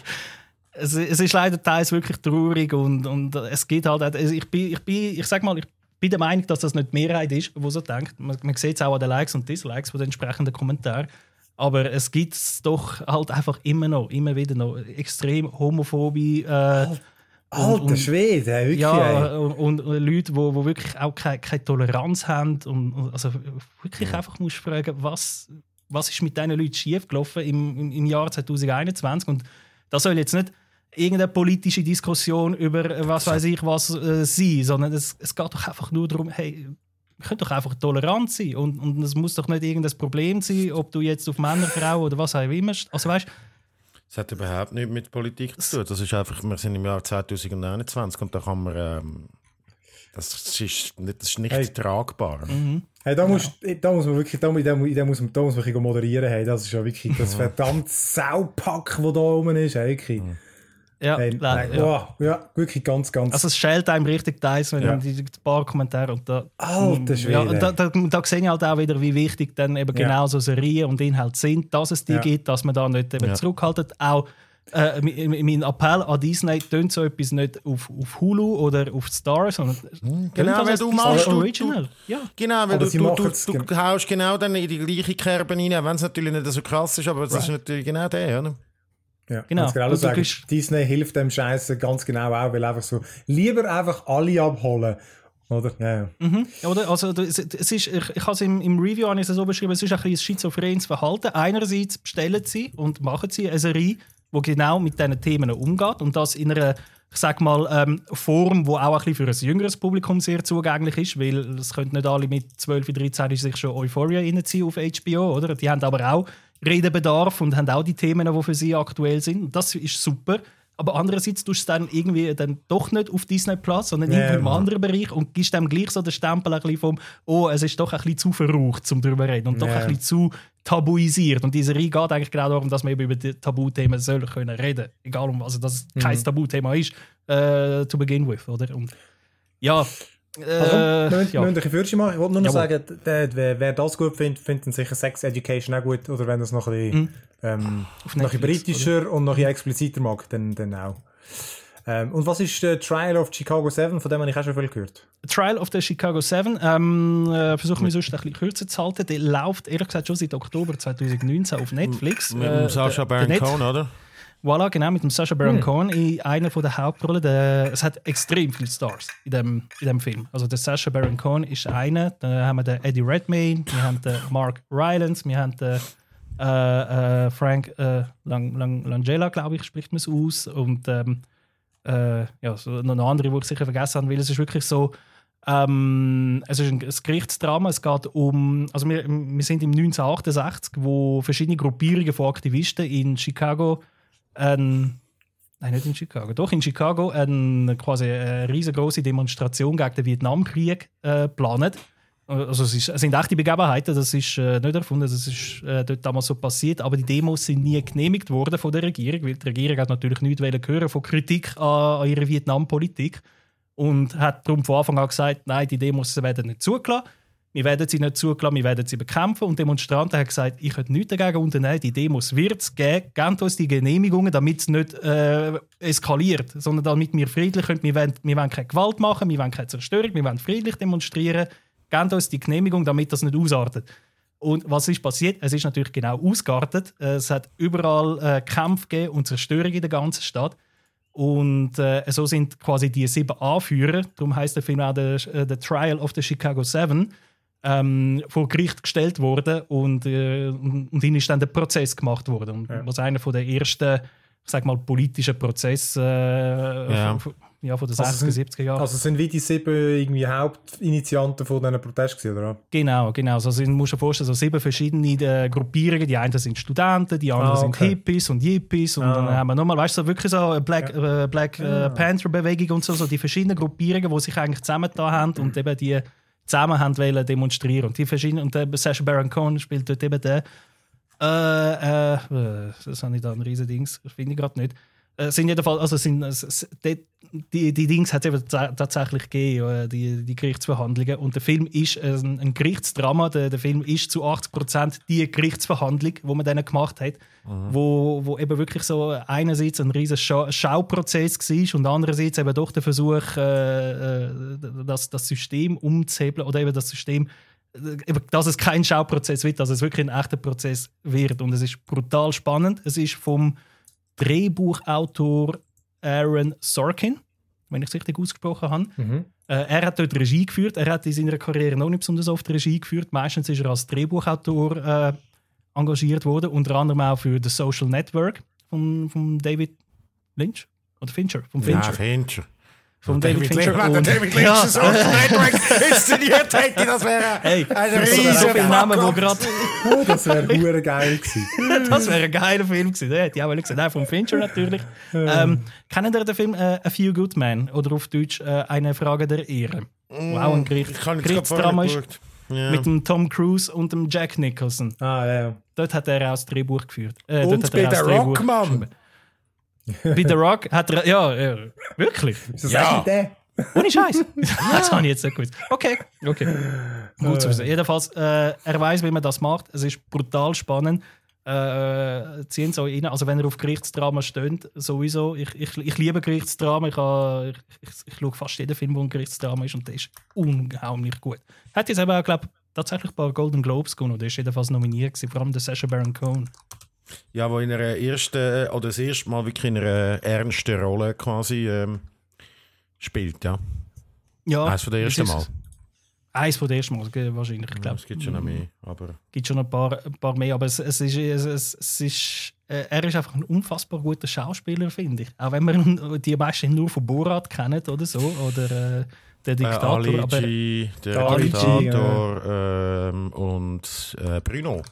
es, es ist leider teils wirklich traurig und, und es geht halt, also ich bin, ich bin, ich sag mal, ich bin der Meinung, dass das nicht die Mehrheit ist, die so denkt. Man, man sieht es auch an den Likes und Dislikes von den entsprechenden Kommentaren. Aber es gibt doch halt einfach immer noch, immer wieder noch extrem homophobe äh,
Alter
und-
Schwede, wirklich.
ja,
ey.
und, und Leute, die wo, wo wirklich auch keine, keine Toleranz haben. Und, und also wirklich einfach musst fragen, was, was ist mit diesen Leuten schiefgelaufen im, im, im Jahr 2021? Und das soll jetzt nicht irgendeine politische Diskussion über äh, was weiß ich was äh, sein, sondern es, es geht doch einfach nur darum, hey, wir können doch einfach tolerant sein und, und es muss doch nicht irgendein Problem sein, ob du jetzt auf Männer, Frauen oder was auch immer. Also weißt,
Das hat überhaupt nichts mit Politik zu tun. Das ist einfach, wir sind im Jahr 2021 und da kann man, ähm, das ist nicht, das ist nicht
Hey.
tragbar.
Hey, da, muss, da muss man wirklich, da, muss- da, muss- da muss, da muss man wirklich moderieren. Hey, das ist ja wirklich das verdammt Saupack, das da oben ist. Hey, wirklich.
Ja,
Hey,
leider,
nein,
ja.
wow, ja, wirklich ganz, ganz.
Also es schält einem richtig teils, wenn
Ja.
man die, paar Kommentare und da...
Alter Schwede.
Ja, und da, da, da sehe ich halt auch wieder, wie wichtig dann eben
Ja.
genau so Serien und Inhalte sind, dass es die
Ja.
gibt, dass man da nicht eben
Ja.
zurückhaltet. Auch äh, mein Appell an Disney, tönt so etwas nicht auf, auf Hulu oder auf Star, sondern tönt
Genau,
das
weil du machst, du-
Original. Ja.
Genau, weil
Aber
du, du, du,
machen's
du, haust genau dann in die gleiche Kerbe rein, wenn es natürlich nicht so krass ist, aber das ist natürlich genau der, oder?
Ja,
Genau. du
sagen.
kriegst-
Disney hilft dem Scheiße ganz genau auch, weil einfach so lieber einfach alle abholen. Oder? Ja, ja.
Mhm. Oder? Also, es, ist, ich, ich habe es im, im Review es so beschrieben, es ist ein bisschen ein schizophrenes Verhalten. Einerseits bestellen sie und machen sie eine Serie, die genau mit diesen Themen umgeht und das in einer, ich sag mal, ähm, Form, die auch ein bisschen für ein jüngeres Publikum sehr zugänglich ist, weil es können nicht alle mit 12, 13 sich schon Euphoria reinziehen auf HBO, oder? Die haben aber auch Redebedarf und haben auch die Themen, die für sie aktuell sind. Und das ist super. Aber andererseits tust du es dann irgendwie dann doch nicht auf Disney Plus, sondern
Ja,
irgendwie im anderen Bereich und gibst dem gleich so den Stempel ein bisschen vom, oh, es ist doch ein bisschen zu verrucht, um darüber zu reden und doch
Ja.
ein bisschen zu tabuisiert. Und diese Serie geht eigentlich genau darum, dass man über die Tabuthemen soll können reden. Egal um, also dass es kein
Mhm.
Tabuthema ist, äh, to begin with, oder? Und ja, äh,
Also,
ja.
müssen ein machen. Ich wollte nur noch
Jawohl.
sagen, der, wer, wer das gut findet, findet dann sicher Sex Education auch gut. Oder wenn das noch ein bisschen, ähm,
Auf
noch ein bisschen
Netflix,
britischer und noch ein expliziter mag, dann, dann auch. Ähm, und was ist der Trial of Chicago 7? Von dem habe ich auch schon viel gehört.
Trial of the Chicago 7. Ähm, äh, Versuchen wir sonst ein bisschen kürzer zu halten. Der läuft ehrlich gesagt schon seit Oktober 2019 auf Netflix.
Mit
Äh,
dem Sacha Baron Cohen, oder?
Voilà, genau, mit dem Sacha Baron Cohen in einer von der Hauptrollen. Der, es hat extrem viele Stars in dem, in dem Film. Also der Sacha Baron Cohen ist einer. Dann haben wir den Eddie Redmayne, wir haben den Mark Rylance, wir haben den äh, äh, Frank äh, Lang, Lang, Langella, glaube ich, spricht man es aus. Und ähm, äh, ja, so noch eine andere, die ich sicher vergessen habe, weil es ist wirklich so, ähm, es ist ein, ein Gerichtsdrama. Es geht um, also wir, wir sind im 1968, wo verschiedene Gruppierungen von Aktivisten in Chicago, ähm, nein, nicht in Chicago, doch in Chicago, eine, quasi eine riesengroße Demonstration gegen den Vietnamkrieg äh, planen. Also es, ist, es sind echte Begebenheiten, das ist äh, nicht erfunden, das ist äh, dort damals so passiert, aber die Demos sind nie genehmigt worden von der Regierung, weil die Regierung hat natürlich nichts hören von Kritik an, an ihrer Vietnampolitik und hat darum von Anfang an gesagt, nein, die Demos werden nicht zugelassen. Wir werden sie nicht zugelassen, wir werden sie bekämpfen. Und Demonstranten haben gesagt, ich könnte nichts dagegen unternehmen, die Demos wird es geben, gebt uns die Genehmigungen, damit es nicht äh, eskaliert, sondern damit wir friedlich können, wir wollen, wir wollen keine Gewalt machen, wir wollen keine Zerstörung, wir wollen friedlich demonstrieren, gebt uns die Genehmigung, damit das nicht ausartet. Und was ist passiert? Es ist natürlich genau ausgeartet. Es hat überall äh, Kämpfe gegeben und Zerstörung in der ganzen Stadt. Und äh, so sind quasi die sieben Anführer, darum heißt der Film auch The, äh, the Trial of the Chicago Seven, ähm, vor Gericht gestellt worden und, äh, und, und ihnen ist dann der Prozess gemacht worden. Und
Ja.
was einer von der ersten, ich sag mal, politischen Prozesse äh,
Ja.
von, ja, von den
Also
60er,
sind-
70er Jahren.
Also sind wie die sieben irgendwie Hauptinitianten von diesen Protesten oder?
Genau, genau. Also, du musst dir vorstellen, so sieben verschiedene äh, Gruppierungen. Die einen sind Studenten, die anderen
Ah,
sind
okay.
Hippies und Yippies. Und
Ah.
dann haben wir nochmal, weißt du, so wirklich so eine Black, äh, Black äh, Panther-Bewegung und so, so die verschiedenen Gruppierungen, die sich eigentlich zusammengetan haben und eben die zusammen haben wollen demonstrieren. Und die verschiedenen, und der Sacha Baron Cohen spielt dort eben den. Äh, äh, äh, das habe ich da ein riesen Dings, finde ich gerade nicht. Äh, sind jedenfalls, also sind, es- die, die, die Dings hat es eben ta- tatsächlich gegeben, äh, die, die Gerichtsverhandlungen. Und der Film ist äh, ein, ein Gerichtsdrama. Der, der Film ist zu 80% die Gerichtsverhandlung, die man dann gemacht hat, wo, wo eben wirklich so einerseits ein riesen Schau Schauprozess war und andererseits eben doch der Versuch, äh, äh, das, das System umzuhebeln oder eben das System äh, dass es kein Schauprozess wird, dass es wirklich ein echter Prozess wird. Und es ist brutal spannend. Es ist vom Drehbuchautor Aaron Sorkin, wenn ich es richtig ausgesprochen habe.
Mhm.
Äh, er hat dort Regie geführt. Er hat in seiner Karriere noch nicht besonders oft Regie geführt. Meistens ist er als Drehbuchautor äh, engagiert worden, unter anderem auch für The Social Network von, von David Lynch oder Fincher, vom Fincher.
Ja, Fincher.
Von David Fincher.
Lynch, wenn der
Und-
David Lynch
Ja.
das Social Network inszeniert hätte, das wäre
Hey,
ein
so
riesiger
Namen, die
Fuck-up.
gerade
Oh, das wäre hure geil gewesen.
Das wäre ein geiler Film gewesen. Hätte ich auch gesehen. Nein, vom Fincher natürlich. ähm, kennen ihr den Film äh, A Few Good Men? Oder auf Deutsch äh, Eine Frage der Ehre? Wo auch ein Gericht, Gerichtsdrama ist.
Ja.
Mit dem Tom Cruise und dem Jack Nicholson.
Ah, ja, ja.
Dort hat er auch das Drehbuch geführt. Äh, dort
Und bei
er auch bei The Rock hat er. Ja, ja wirklich.
Wieso
Ja.
sagst du der?
Ohne Scheiß. das habe ich jetzt nicht gewusst. Okay, okay. Gut zu wissen. Jedenfalls, äh, er weiß, wie man das macht. Es ist brutal spannend. Äh, ziehen so rein. Also wenn er auf Gerichtsdrama steht, sowieso. Ich, ich, ich liebe Gerichtsdrama. Ich, ha- ich, ich, ich schaue fast jeden Film, wo ein Gerichtsdrama ist und der ist unheimlich gut. Hat jetzt eben auch, glaube tatsächlich ein paar Golden Globes gewonnen. Der ist jedenfalls nominiert gewesen, vor allem der Sacha Baron Cohen.
Ja, wo in einer ersten, oder das erste Mal wirklich in einer ernsten Rolle quasi ähm, spielt, ja.
Ja,
Eines von der ersten Mal.
Eins von den ersten Mal, wahrscheinlich. Ich
Ja,
glaube,
es gibt schon noch mehr, aber...
gibt schon ein paar, ein paar mehr, aber es, es ist, es, es, ist äh, er ist einfach ein unfassbar guter Schauspieler, finde ich. Auch wenn man die meisten nur von Borat kennt oder so, oder äh, der
Äh,
Diktator.
Ali
aber
G, der
Der Ali G,
Diktator ähm, und äh, Bruno.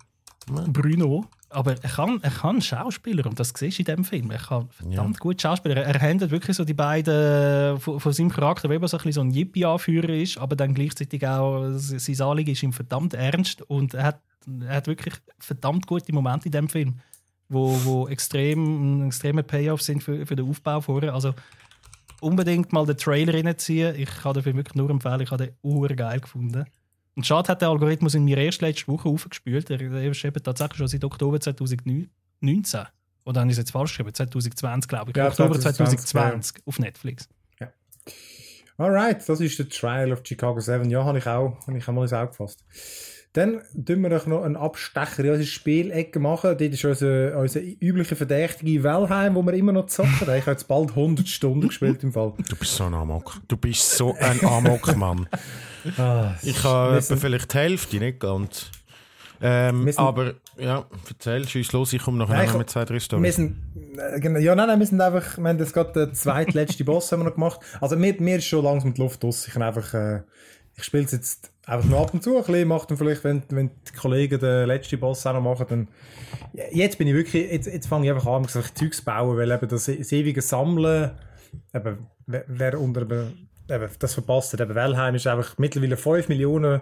Bruno. Aber er kann, er kann Schauspieler und das siehst du in diesem Film. Er kann verdammt gut Schauspieler. Er, er handelt wirklich so die beiden von, von seinem Charakter, wie er so ein, bisschen so ein Yippie-Anführer ist, aber dann gleichzeitig auch sein Anliegen ist ihm verdammt ernst und er hat, er hat wirklich verdammt gute Momente in diesem Film, wo, wo extrem, extreme Payoffs sind für, für den Aufbau vorher. Also unbedingt mal den Trailer reinziehen. Ich kann den Film wirklich nur empfehlen. Ich habe den urgeil gefunden. Und schade hat der Algorithmus in mir erst letzte Woche aufgespielt. Er ist eben tatsächlich schon seit Oktober 2019. Oder habe ich es jetzt falsch geschrieben? 2020, glaube ich.
Ja,
Oktober
2020,
2020 auf Netflix.
Alright, das ist der Trial of Chicago 7. Ja, habe ich auch, habe ich auch mal ins Auge gefasst. Dann tun wir doch noch einen Abstecher in unsere Spielecke machen. Dort ist unser, unser üblicher Verdächtige Wellheim, wo wir immer noch zocken. Ich habe jetzt bald 100 Stunden gespielt im Fall.
Du bist so ein Amok. Du bist so ein Amok-Mann.
Ah,
Ich habe
wir
vielleicht die Hälfte, nicht ganz. Ähm,
Wir
aber ja, erzähl, schieß los, ich komme nachher
Nein,
noch mit zwei, drei
Wir
Storys.
sind, äh, genau, ja, nein, nein, wir sind einfach, wir haben jetzt gerade den zweitletzten Boss haben wir noch gemacht. Also mir, mir ist schon langsam die Luft aus. Ich kann einfach, äh, ich spiele es jetzt einfach nur ab und zu ein bisschen, mache dann vielleicht, wenn, wenn die Kollegen den letzten Boss auch noch machen, dann, jetzt bin ich wirklich, jetzt, jetzt fange ich einfach an, solche Zeugs zu bauen, weil eben das, das ewige Sammeln, eben, wer, unter, eben, das verpasst hat, eben Wellheim ist einfach mittlerweile 5 Millionen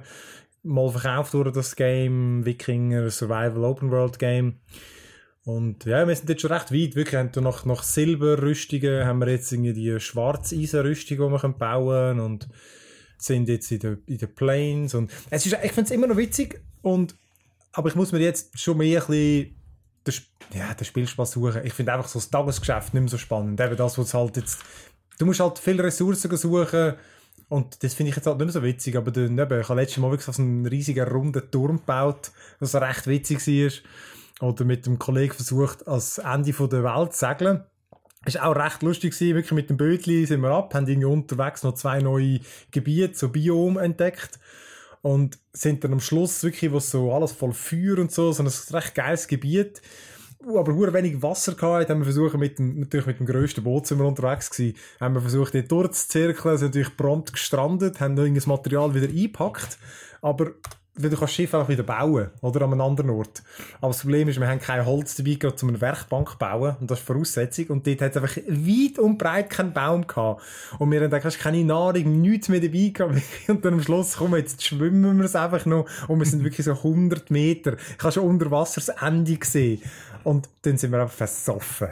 mal verkauft worden, das Game, Wikinger, Survival Open World Game. Und ja, wir sind jetzt schon recht weit. Wirklich, haben wir nach, nach Silberrüstungen haben wir jetzt irgendwie die Schwarzeisenrüstung, die wir bauen können. Und sind jetzt in den in den Plains und es ist, ich finde es immer noch witzig und aber ich muss mir jetzt schon mehr ein bisschen den, ja, den Spielspaß suchen. Ich finde einfach so das Tagesgeschäft nicht mehr so spannend. Eben das, was halt jetzt, du musst halt viele Ressourcen suchen und das finde ich jetzt halt nicht mehr so witzig, aber dann, eben, ich habe letztes Mal wirklich so einen riesigen runden Turm gebaut, was recht witzig war. Oder mit dem Kollegen versucht, als Ende der Welt zu segeln. War auch recht lustig, gewesen. wirklich mit dem Bötli sind wir ab, haben irgendwie unterwegs noch zwei neue Gebiete, so Biom entdeckt. Und sind dann am Schluss wirklich, wo so alles voll Feuer und so, so ein recht geiles Gebiet, wo aber hure wenig Wasser gehabt, haben wir versucht mit dem, natürlich mit dem grössten Boot sind wir unterwegs gewesen, haben wir versucht, dort durchzuzirkeln, sind natürlich prompt gestrandet, haben irgendein Material wieder eingepackt, aber weil du kannst das Schiff auch wieder bauen, oder an einem anderen Ort. Aber das Problem ist, wir haben kein Holz dabei gehabt, um eine Werkbank zu bauen, und das ist die Voraussetzung, und dort hat es einfach weit und breit keinen Baum gehabt. Und wir haben hast keine Nahrung, nichts mehr dabei gehabt, und dann am Schluss, komm, jetzt schwimmen wir es einfach noch, und wir sind wirklich so 100 Meter. Ich habe schon unter Wasser das Ende gesehen. Und dann sind wir einfach versoffen.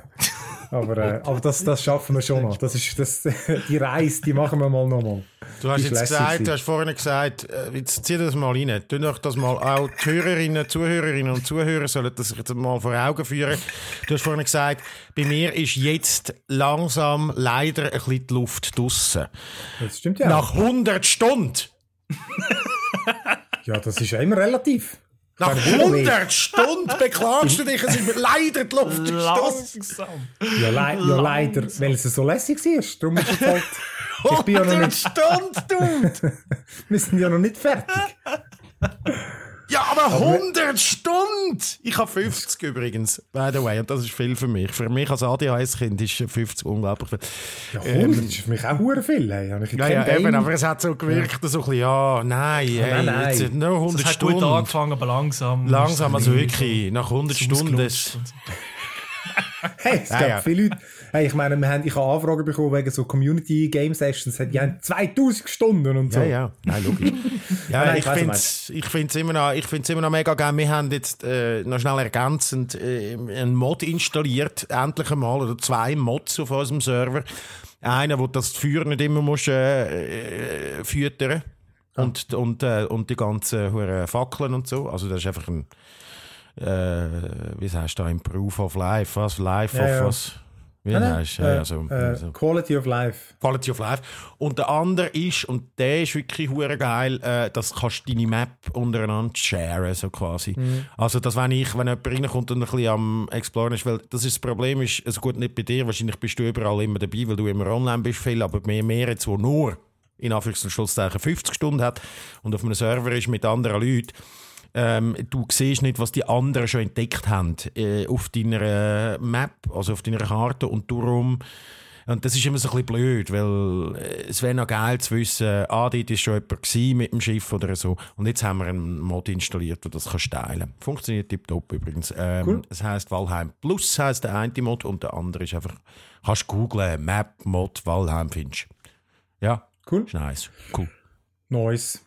Aber, äh, aber das, das schaffen wir schon noch. Das ist, das, die Reise, die machen wir mal nochmal.
Du hast
Die
jetzt gesagt, du hast vorhin gesagt, äh, jetzt zieh das mal rein. Tu doch das mal auch die Hörerinnen, Zuhörerinnen und Zuhörer sollen das jetzt mal vor Augen führen. Du hast vorhin gesagt, bei mir ist jetzt langsam leider ein bisschen die Luft draussen.
Das stimmt ja.
Nach 100 Stunden!
Ja, das ist ja immer relativ.
Nach
Keine Ahnung.
100 Stunden beklagst du dich, es ist mir leider die Luft.
Langsam.
Ja, lei ja leider, weil es so lässig war. Darum ist es halt... Ich bin ja noch
100
nicht...
Stunden, du!
Wir sind ja noch nicht fertig.
Ja, aber 100 Stunden! Ich habe 50 übrigens, by the way, und das ist viel für mich. Für mich als ADHS-Kind ist 50 unglaublich viel.
Ja, 100 ist für mich auch hure viel. Hey. Habe ich
Ja, ja, eben, aber es hat so gewirkt, so ein bisschen, ja, nein, hey,
nein, nein.
jetzt nur 100
Das hat gut
Stunden.
angefangen, aber langsam.
Langsam,
es
also wirklich, nach 100
bisschen
Stunden.
Hey, es
Ja,
gab
ja.
viele Leute. Hey, ich meine, wir haben, ich habe Anfragen bekommen wegen so Community Game Sessions. Die haben 2000 Stunden und so.
ja, ja, nein, logisch. ja,
nein, ich
finde es ich find's immer, noch- ich find's immer noch mega geil. Wir haben jetzt äh, noch schnell ergänzend äh, einen Mod installiert, endlich einmal, oder zwei Mods auf unserem Server. Einer, wo das Feuer nicht immer musst, äh, äh, füttern und, und, äh, und die ganzen hure Fackeln und so. Also das ist einfach ein, äh, wie du da, Improve of Life, was? Life
Ja,
of
ja.
was? Wie
Nein, nein,
heißt ja,
äh,
ja, so,
äh. Quality of Life.
Quality of Life. Und der andere ist, und der ist wirklich hure geil, äh, das kannst du deine Map untereinander sharen, so quasi. Also, dass wenn ich, wenn jemand reinkommt und ein bisschen am Exploren ist, weil das ist das Problem ist, also gut, nicht bei dir, wahrscheinlich bist du überall immer dabei, weil du immer online bist viel, aber mehr, mehr jetzt, wo nur, in Anführungs- und Schlusszeichen, 50 Stunden hat und auf einem Server ist mit anderen Leuten, ähm, du siehst nicht, was die anderen schon entdeckt haben äh, auf deiner äh, Map, also auf deiner Karte und darum und das ist immer so ein bisschen blöd, weil äh, es wäre noch geil zu wissen, ah, dort war schon jemand mit dem Schiff oder so. Und jetzt haben wir einen Mod installiert, der das kannst teilen Funktioniert tiptop übrigens. Ähm,
Cool.
Es heisst Valheim Plus, heisst der eine Mod, und der andere ist einfach, kannst googlen, Map Mod Valheim findest Ja,
Cool.
ist nice. Cool.
Nice.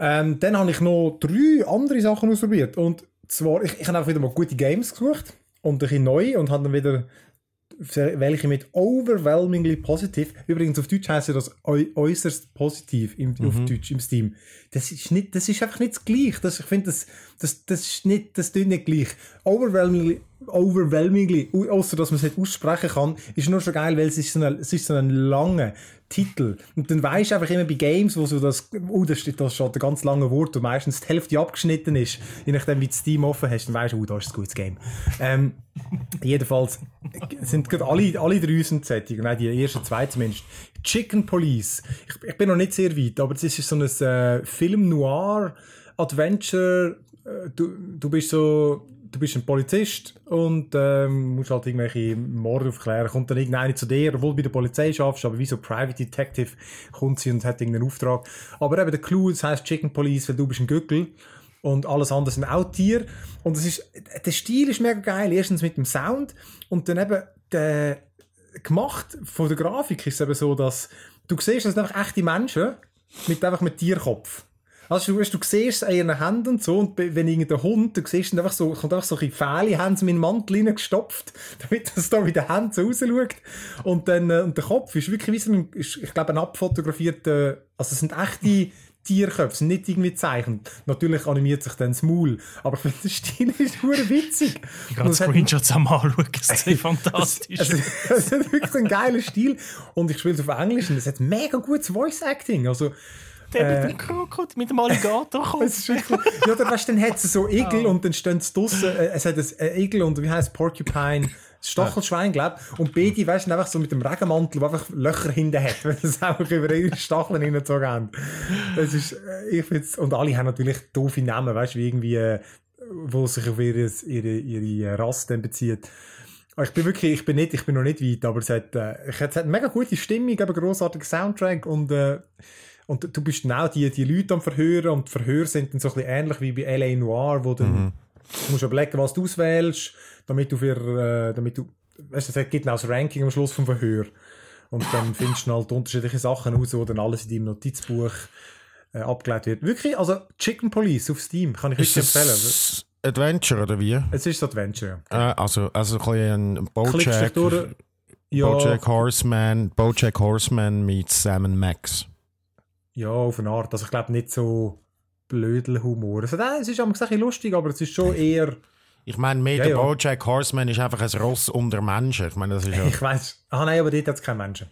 Ähm, dann habe ich noch drei andere Sachen ausprobiert. Und zwar, ich, ich habe einfach wieder mal gute Games gesucht und ein bisschen neu und habe dann wieder welche mit overwhelmingly positiv. Übrigens auf Deutsch heißt das äu äußerst positiv im, auf Deutsch im Steam. Das ist nicht, das ist einfach nicht das gleiche. Das, ich finde, das, das, das ist nicht, das tut nicht gleich. Overwhelmingly, overwhelmingly, au- ausser dass man es nicht aussprechen kann, ist nur schon geil, weil es ist so ein, es ist so ein langer Titel. Und dann weisst du einfach immer bei Games, wo so das, oh, da steht, da steht ein ganz langes Wort und meistens die Hälfte abgeschnitten ist, je nachdem wie du Steam offen hast, dann weisst du, oh, da ist ein gutes Game. Ähm, jedenfalls sind gerade alle, alle drei sind Sättig, nein, die ersten zwei zumindest. Chicken Police. Ich, ich bin noch nicht sehr weit, aber das ist so ein äh, Film Noir Adventure. Äh, du, du bist so, du bist ein Polizist und ähm, musst halt irgendwelche Morde aufklären. Kommt dann irgendeiner zu dir, obwohl du bei der Polizei schaffst, aber wie so Private Detective kommt sie und hat irgendeinen Auftrag. Aber eben der Clou, das heißt Chicken Police, weil du bist ein Gückel und alles andere sind auch Tiere. Und es ist, der Stil ist mega geil. Erstens mit dem Sound und dann eben der, gemacht von der Grafik ist es eben so, dass du siehst, das sind einfach echte Menschen mit einfach mit Tierkopf. Also du, du siehst es an ihren Händen und so, und wenn irgendein Hund, du siehst dann einfach so, kommt einfach so ein Fähle, haben sie in den Mantel reingestopft, damit das da mit den Händen so rausschaut. Und dann, äh, und der Kopf ist wirklich wie so ein, ist, ich glaube, ein abfotografierter, also es sind echte Tierköpfe, sind nicht irgendwie gezeichnet. Natürlich animiert sich dann das Maul, aber ich finde, der Stil ist nur witzig.
Ich
hat-
Screenshots am anschauen, es sieht fantastisch
es, es, es hat wirklich einen geilen Stil. Und ich spiele es auf Englisch und es hat mega gutes Voice Acting. Also,
Der mit dem Krokodil, mit dem Alligator kommt.
es ist wirklich, ja, dann, weißt, dann hat es so Igel und dann stehen sie draussen, äh, es hat ein äh, Igel und wie heißt Porcupine, Stachelschwein, glaub Und beide, weißt du, einfach so mit dem Regenmantel, der einfach Löcher hinten hat, weil sie einfach über ihre Stacheln hingezogen haben. Das ist, äh, ich find's, und alle haben natürlich doofe Namen, weißt du, wie irgendwie, äh, wo sich auf ihre, ihre, ihre Rasse dann bezieht. Aber Ich bin wirklich, ich bin nicht, ich bin noch nicht weit, aber es hat, äh, es hat eine mega gute Stimmung, eben grossartiger Soundtrack und, äh, und du bist auch die, die Leute am Verhören und die Verhöre sind dann so ein bisschen ähnlich wie bei L.A. Noir, wo dann, du musst überlegen, was du auswählst, damit du für, äh, damit du, weißt du, es gibt dann auch das Ranking am Schluss vom Verhör. Und dann findest du halt unterschiedliche Sachen raus, wo dann alles in deinem Notizbuch äh, abgelegt wird. Wirklich, also Chicken Police auf Steam kann ich wirklich empfehlen.
Adventure oder wie?
Es ist Adventure. ja.
Äh, also, also ein bisschen ein Bojack,
durch. Ja,
Bojack Horseman, Bojack Horseman mit Sam Max.
Ja, auf eine Art. Also ich glaube nicht so Blödelhumor. Also, nein, es ist am gesagt lustig, aber es ist schon eher,
Ich meine, mehr
Ja,
der
ja.
Bojack Horseman ist einfach ein Ross unter Menschen. Ich meine, das ist ja...
ich weiß. Ah nein, aber dort hat es keine Menschen.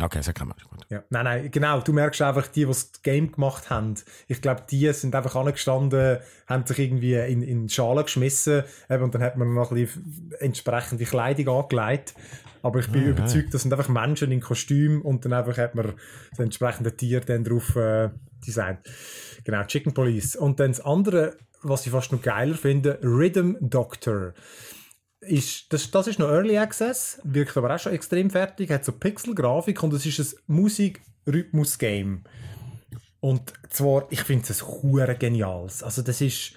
Okay, das kann man. Gut.
Ja. Nein, nein, genau. Du merkst einfach, die, die das Game gemacht haben, ich glaube, die sind einfach angestanden, haben sich irgendwie in, in die Schale geschmissen eben, und dann hat man noch ein bisschen entsprechende Kleidung angelegt. Aber ich bin
Ah,
überzeugt, das sind einfach Menschen in Kostüm und dann einfach hat man das entsprechende Tier dann drauf äh, designt. Genau, Chicken Police. Und dann das andere, was ich fast noch geiler finde, Rhythm Doctor ist, das, das ist noch Early Access, wirkt aber auch schon extrem fertig, hat so Pixel-Grafik und es ist ein Musik-Rhythmus-Game. Und zwar, ich finde es hure geniales. Also das ist,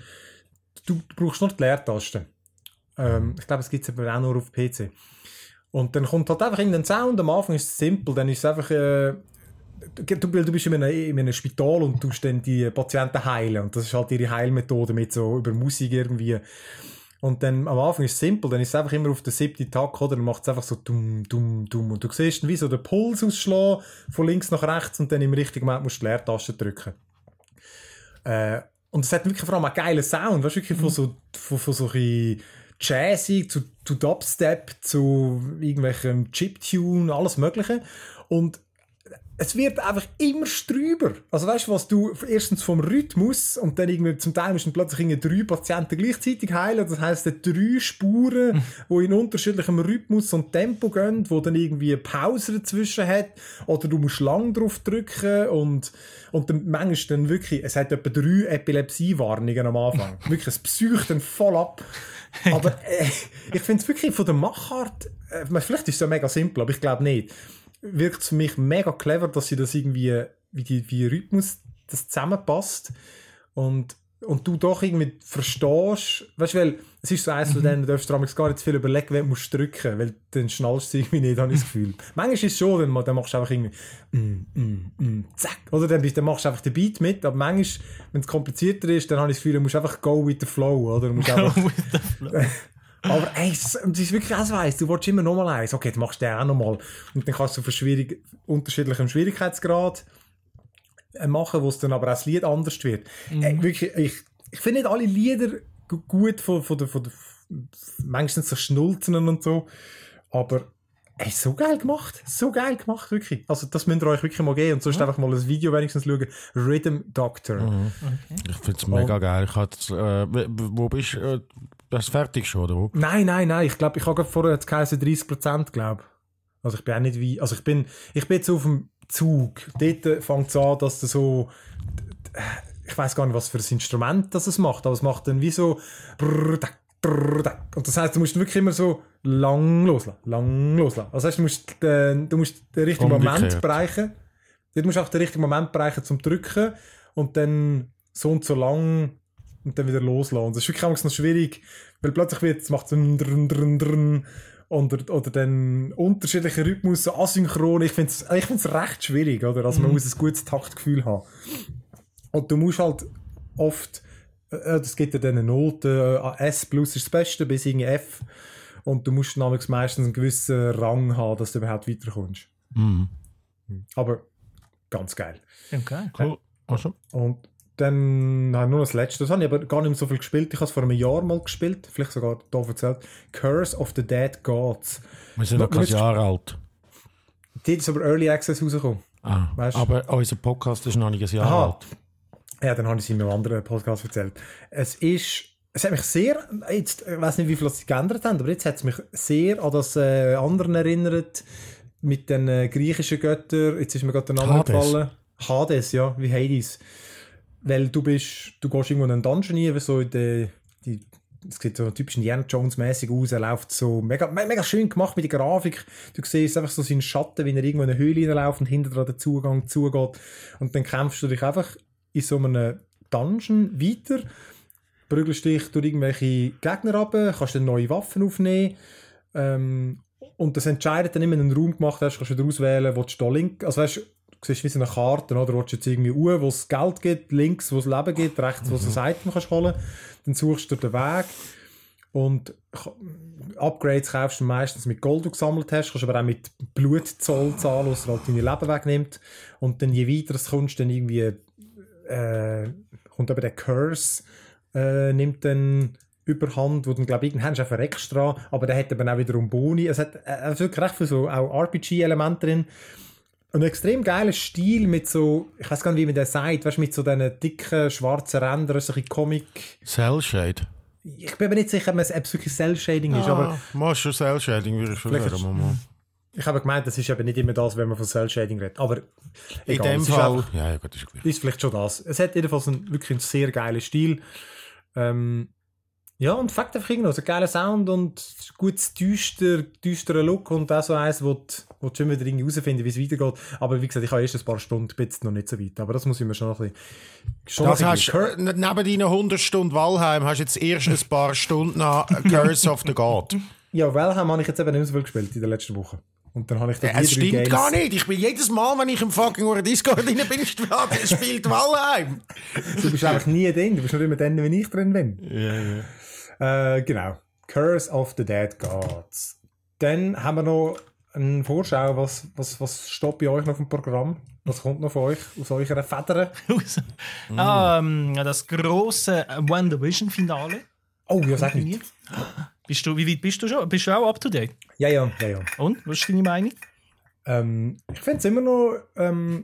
du brauchst nur die Leertaste. Ähm, ich glaube, es gibt es aber auch nur auf PC. Und dann kommt halt einfach irgendein Sound, am Anfang ist es simpel, dann ist es einfach, äh, du, du bist in einem, in einem Spital und tust dann die Patienten heilen und das ist halt ihre Heilmethode mit so über Musik irgendwie. Und dann am Anfang ist es simpel, dann ist es einfach immer auf den siebten Tag, oder? Dann macht es einfach so dumm, dumm, dumm. Und du siehst dann wie so den Puls ausschlagen, von links nach rechts und dann im richtigen Moment musst du die Leertaste drücken. Äh, und es hat wirklich vor allem einen geilen Sound, weißt du, wirklich von so, von, von so ein Jazzy zu, zu Dubstep, zu irgendwelchem Chiptune, alles Mögliche. Und es wird einfach immer strüber. Also weißt du, was du erstens vom Rhythmus und dann irgendwie zum Teil müssen plötzlich irgendwie drei Patienten gleichzeitig heilen. Das heisst, drei Spuren, wo in unterschiedlichem Rhythmus und Tempo gehen, wo dann irgendwie eine Pause dazwischen hat oder du musst lang drauf drücken und und dann manchmal dann wirklich, es hat etwa drei Epilepsie-Warnungen am Anfang. wirklich, es psycht dann voll ab. Aber äh, ich finde es wirklich von der Machart, äh, vielleicht ist es ja mega simpel, aber ich glaube nicht wirkt es für mich mega clever, dass sie das irgendwie, wie die, wie Rhythmus das zusammenpasst und, und du doch irgendwie verstehst, weißt du, weil es ist so eins von denen, du darfst gar nicht zu viel überlegen, wen du musst drücken, weil dann schnallst du irgendwie nicht, habe ich das Gefühl. manchmal ist es schon, dann, dann machst du einfach irgendwie mm, mm, mm, zack, oder dann, dann machst du einfach den Beat mit, aber manchmal, wenn es komplizierter ist, dann habe ich das Gefühl, du musst einfach go with the flow, oder? Du musst einfach, aber ey, es es ist wirklich auch so eins. Du willst immer nochmal eins. Okay, dann machst du den auch nochmal. Und dann kannst du für schwierig, unterschiedlichem Schwierigkeitsgrad äh, machen, wo es dann aber auch das Lied anders wird. Ey, wirklich, ich, ich finde nicht alle Lieder gu- gut von, von der, von der, manchmal so Schnulzen und so. Aber ey, so geil gemacht. So geil gemacht, wirklich. Also, das müsst ihr euch wirklich mal geben. Und sonst einfach mal ein Video wenigstens schauen. Rhythm Doctor.
Ich finde es mega geil. Ich hatte, äh, wo bist du? Äh, das ist fertig schon, oder wo?
Nein, nein, nein. Ich glaube, ich habe gerade vorher jetzt geheißen 30%, glaube Also ich bin auch nicht wie, also ich bin, ich bin jetzt auf dem Zug. Dort fängt es an, dass du so, ich weiß gar nicht, was für ein Instrument das es macht, aber es macht dann wie so, und das heißt, du musst wirklich immer so lang loslassen, lang loslassen. Also heißt, du musst, den, du musst den richtigen Moment
Umgekehrt.
bereichen. Dort musst du auch den richtigen Moment bereichen zum Drücken und dann so und so lang und dann wieder loslassen. Das ist wirklich noch schwierig, weil plötzlich wird, es macht so oder, oder dann unterschiedliche Rhythmus, so asynchron. Ich finde es ich find's recht schwierig, oder? Also man muss ein gutes Taktgefühl haben. Und du musst halt oft, äh, gibt ja dann eine Note, äh, S plus ist das Beste, bis irgendwie F. Und du musst nämlich meistens einen gewissen Rang haben, dass du überhaupt weiterkommst.
Mhm.
Aber ganz geil.
Okay.
Cool. Also,
Und dann habe ich nur das letzte, das habe ich aber gar nicht mehr so viel gespielt. Ich habe es vor einem Jahr mal gespielt, vielleicht sogar hier erzählt. Curse of the Dead Gods.
wir sind noch kein Jahr alt.
Die ist aber Early Access rausgekommen.
Ah.
Weißt?
Aber unser Podcast ist noch nicht ein Jahr
Aha.
alt.
Ja, dann habe ich es in einem anderen Podcast erzählt. Es ist, es hat mich sehr, jetzt, ich weiß nicht, wie viel sie geändert haben, aber jetzt hat es mich sehr an das äh, anderen erinnert, mit den äh, griechischen Göttern. Jetzt ist mir gerade der Name
Hades.
gefallen. Hades, ja, wie Hades. Weil du bist, du gehst irgendwo in einen Dungeon rein, so in die, es sieht so typisch Indiana Jones mäßig aus, er läuft so mega, me- mega schön gemacht mit der Grafik. Du siehst einfach so seinen Schatten, wie er irgendwo in eine Höhle reinläuft und hinter dran der Zugang zugeht. Und dann kämpfst du dich einfach in so einem Dungeon weiter, prügelst dich durch irgendwelche Gegner ab, kannst dann neue Waffen aufnehmen. Ähm, und das entscheidet dann immer, wenn du einen Raum gemacht hast, kannst du wieder auswählen, wo du da link, also weißt, siehst wie so eine Karte, oder? Willst du jetzt irgendwie Uhr, wo es Geld gibt, links, wo es Leben gibt, rechts, wo du ein Item kannst holen. Dann suchst du den Weg. Und Upgrades kaufst du meistens mit Gold, das du gesammelt hast, kannst aber auch mit Blutzoll zahlen, was halt deine Leben wegnimmt. Und dann je weiter es kommst, dann irgendwie äh, kommt aber der Curse, äh, nimmt dann überhand, wo dann glaube ich irgendwann einfach extra, aber der hat eben auch wiederum Boni. Es hat, äh, wirklich recht viel so auch RPG-Elemente drin. Ein extrem geiler Stil mit so, ich weiß gar nicht, wie man das sagt, weißt, du, mit so diesen dicken schwarzen Rändern, so ein bisschen Comic.
Cell Shade.
Ich bin mir nicht sicher, ob es wirklich Cell-Shading ist, aber
Ah, mal schon Cell Shading, würde ich schon sagen.
ist-
Mama.
ich habe gemeint, das ist eben nicht immer das, wenn man von Cell-Shading redet. Aber
In
egal,
dem
es ist
Fall.
einfach-
Ja, ja, gut, ist
ist vielleicht schon das. Es hat jedenfalls einen, wirklich einen sehr geilen Stil. Ähm, ja, und Fakt einfach irgendwie noch, so ein geiler Sound und gutes, düster, düsterer Look und auch so eins, wo du, wo du schon wieder irgendwie herausfinden, wie es weitergeht. Aber wie gesagt, ich habe erst ein paar Stunden, bin noch nicht so weit. Aber das muss ich mir schon noch ein bisschen... Schon
Das
ein
hast,
bisschen-
äh, neben deinen 100 Stunden Valheim hast du jetzt erst ein paar Stunden nach Curse of the God.
Ja, Valheim habe ich jetzt eben nicht so viel gespielt in der letzten Woche. Und dann habe ich da
Ja, es
die drei
stimmt
Games-
gar nicht. Ich bin jedes Mal, wenn ich im fucking Ur Discord drin bin, spielt Valheim.
Du bist einfach nie drin, du bist nur immer dann, wenn ich drin bin.
Ja, ja.
Äh, genau. Curse of the Dead Gods. Dann haben wir noch eine Vorschau, was, was, was steht bei euch noch dem Programm? Was kommt noch von euch aus eurer Federn?
Ah, ähm, das große WandaVision-Finale.
Oh, ja, sag nicht.
Bist du, wie weit bist du schon? Bist du auch up to date?
Ja, ja, ja, ja.
Und? Was ist deine Meinung?
Ähm, ich finde es immer noch ähm,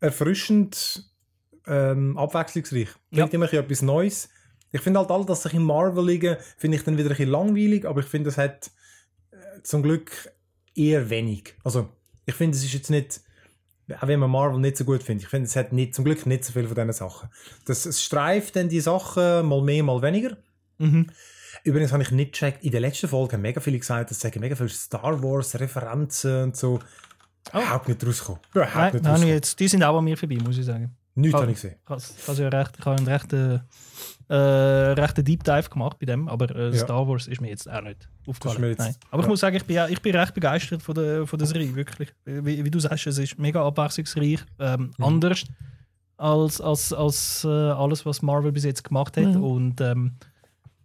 erfrischend ähm, abwechslungsreich.
Ja.
Bringt immer ein bisschen etwas Neues. Ich finde halt all das sich im Marveligen finde ich dann wieder ein bisschen langweilig, aber ich finde, es hat äh, zum Glück eher wenig. Also, ich finde, es ist jetzt nicht, auch wenn man Marvel nicht so gut findet, ich finde, es hat nicht, zum Glück nicht so viel von diesen Sachen. Das, es streift dann die Sachen mal mehr, mal weniger.
Mhm.
Übrigens habe ich nicht gecheckt, in der letzten Folge haben mega viele gesagt, es sagen mega viele Star Wars Referenzen und so. Überhaupt nicht rausgekommen. Überhaupt
Nein,
nicht
nein,
rausgekommen.
jetzt, die sind auch an mir vorbei, muss ich sagen.
Nichts habe ich gesehen.
Ich habe ich ja recht, ich habe einen rechten, äh, rechten Deep Dive gemacht bei dem, aber äh,
Ja.
Star Wars ist mir jetzt auch nicht aufgefallen.
jetzt-
Nein. Aber ich
ja.
muss sagen, ich bin, ich bin recht begeistert von der, von der Serie, wirklich. Wie, wie du sagst, es ist mega abwechslungsreich, ähm,
Mhm.
anders als, als, als äh, alles, was Marvel bis jetzt gemacht hat.
Mhm.
Und ähm,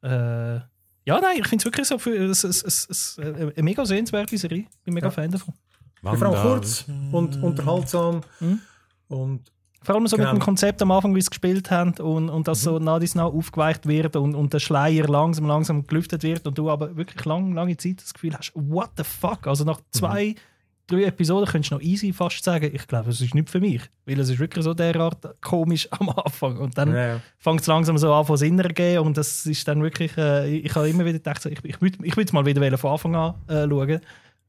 äh, ja, nein, ich finde es wirklich so für, es, es, es, es, äh, eine mega sehenswerte Serie. Ich bin mega
Ja.
Fan davon.
Ja, vor allem kurz und unterhaltsam.
Mhm.
Und
Vor allem so
Genau.
mit dem Konzept am Anfang, wie sie gespielt haben und, und dass so nah dies nah aufgeweicht wird und, und der Schleier langsam, langsam gelüftet wird und du aber wirklich lang, lange Zeit das Gefühl hast, what the fuck? Also nach zwei, drei Episoden könntest du noch easy fast sagen, ich glaube, es ist nicht für mich. Weil es ist wirklich so derart komisch am Anfang. Und dann
ja,
fängt es langsam so an von Sinn gehen und das ist dann wirklich, äh, ich habe immer wieder gedacht, so, ich, ich würde ich es mal wieder von Anfang an äh, schauen.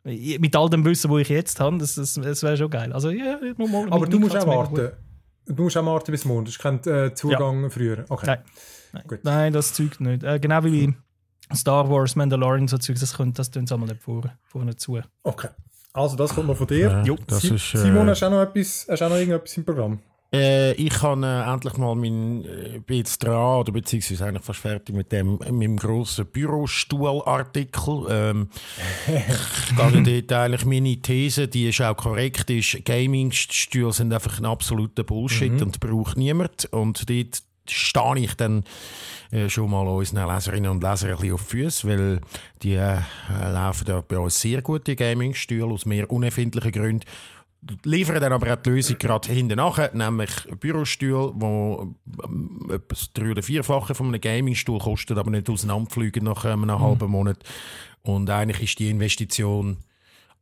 Mit all dem Wissen, wo ich jetzt habe, das, das, das wäre schon geil. Also, ja, nur mal,
aber du musst auch warten. Du musst auch warten bis morgen. Das ist kein äh, Zugang früher. Okay.
Nein. Nein.
Gut.
Nein, das Zeug nicht. Äh, genau wie Star Wars, Mandalorian, so Zeug, das könnte das tun sie einmal nicht vor, vorne zu.
okay. Also, das kommt noch von dir.
Ja,
Jo.
das
Si-
ist, äh,
Simon, hast du auch noch, etwas, hast du auch noch irgendetwas im Programm?
Äh, ich kann äh, endlich mal mein, äh, bin jetzt dran, oder beziehungsweise eigentlich fast fertig mit dem, mit meinem grossen Bürostuhl-Artikel. Ähm, ich gehe dort eigentlich meine These, die ist auch korrekt, ist, Gaming-Stühle sind einfach ein absoluter Bullshit und braucht niemand. Und dort stehe ich dann äh, schon mal unseren Leserinnen und Lesern ein bisschen auf die Füße, weil die äh, laufen ja bei uns sehr gute Gaming-Stühle aus mehr unerfindlichen Gründen liefern dann aber auch die Lösung gerade hinten nachher, nämlich Bürostuhl, wo ähm, etwas drei- oder vierfache von einem Gamingstuhl kostet, aber nicht auseinanderfliegen nach ähm, einem halben Monat. Und eigentlich ist die Investition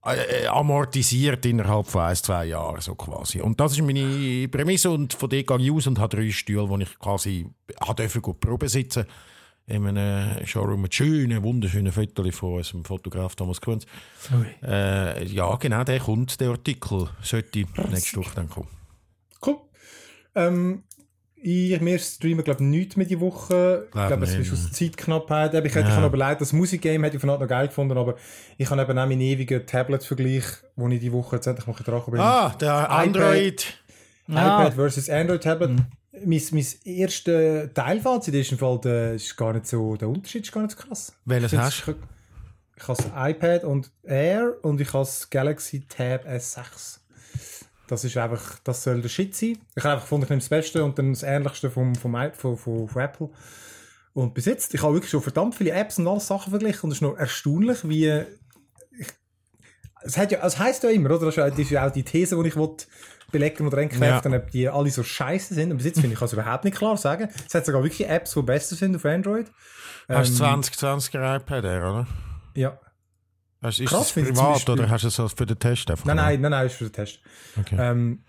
äh, amortisiert innerhalb von ein, zwei Jahren, so quasi. Und das ist meine Prämisse und von der gehe ich aus und habe drei Stühle, wo ich quasi gut Probe sitzen in einem Showroom mit schönen, wunderschönen Fotos von unserem Fotograf Thomas Kunz. Äh, ja, genau, der kommt, der Artikel. Sollte nächste Woche dann kommen.
Cool. Ähm, ich, wir streamen, glaube ich, nichts mehr die Woche. Ich
Glaub
glaube, es ist aus Zeitknappheit. Ich hätte
Ja.
ja. überlegt, das Musikgame hätte ich von Anfang an noch geil gefunden, aber ich habe eben auch meinen ewigen Tablet-Vergleich, wo ich die Woche jetzt endlich mal dran bin.
Ah, der Android.
Ah.
iPad versus Android-Tablet. Mein, mein erster Teilfazit ist im Fall, der ist gar nicht so, der Unterschied ist gar nicht so krass.
Welches hast
find's- Ich habe das iPad und Air und ich habe das Galaxy Tab S6. Das ist einfach, das soll der Shit sein. Ich habe einfach gefunden, ich nehme das Beste und dann das Ähnlichste vom, vom, I- von, von, Apple. Und bis jetzt, ich habe wirklich schon verdammt viele Apps und alle Sachen verglichen und es ist noch erstaunlich, wie... Ich, es, hat ja, es heisst ja immer, oder? Das ist ja, das ist ja auch die These, die ich will belegen oder entkräften, ob die alle so scheiße sind. Und bis jetzt finde ich, kann es überhaupt nicht klar sagen. Es hat sogar wirklich Apps, die besser sind auf Android.
Hast du
Ähm,
2020er iPad, Air, oder?
Ja.
Hast, ist
Krass,
das privat oder hast du es so für den Test einfach
Nein, nein, nein, nein, ist für den Test.
Okay.
Ähm,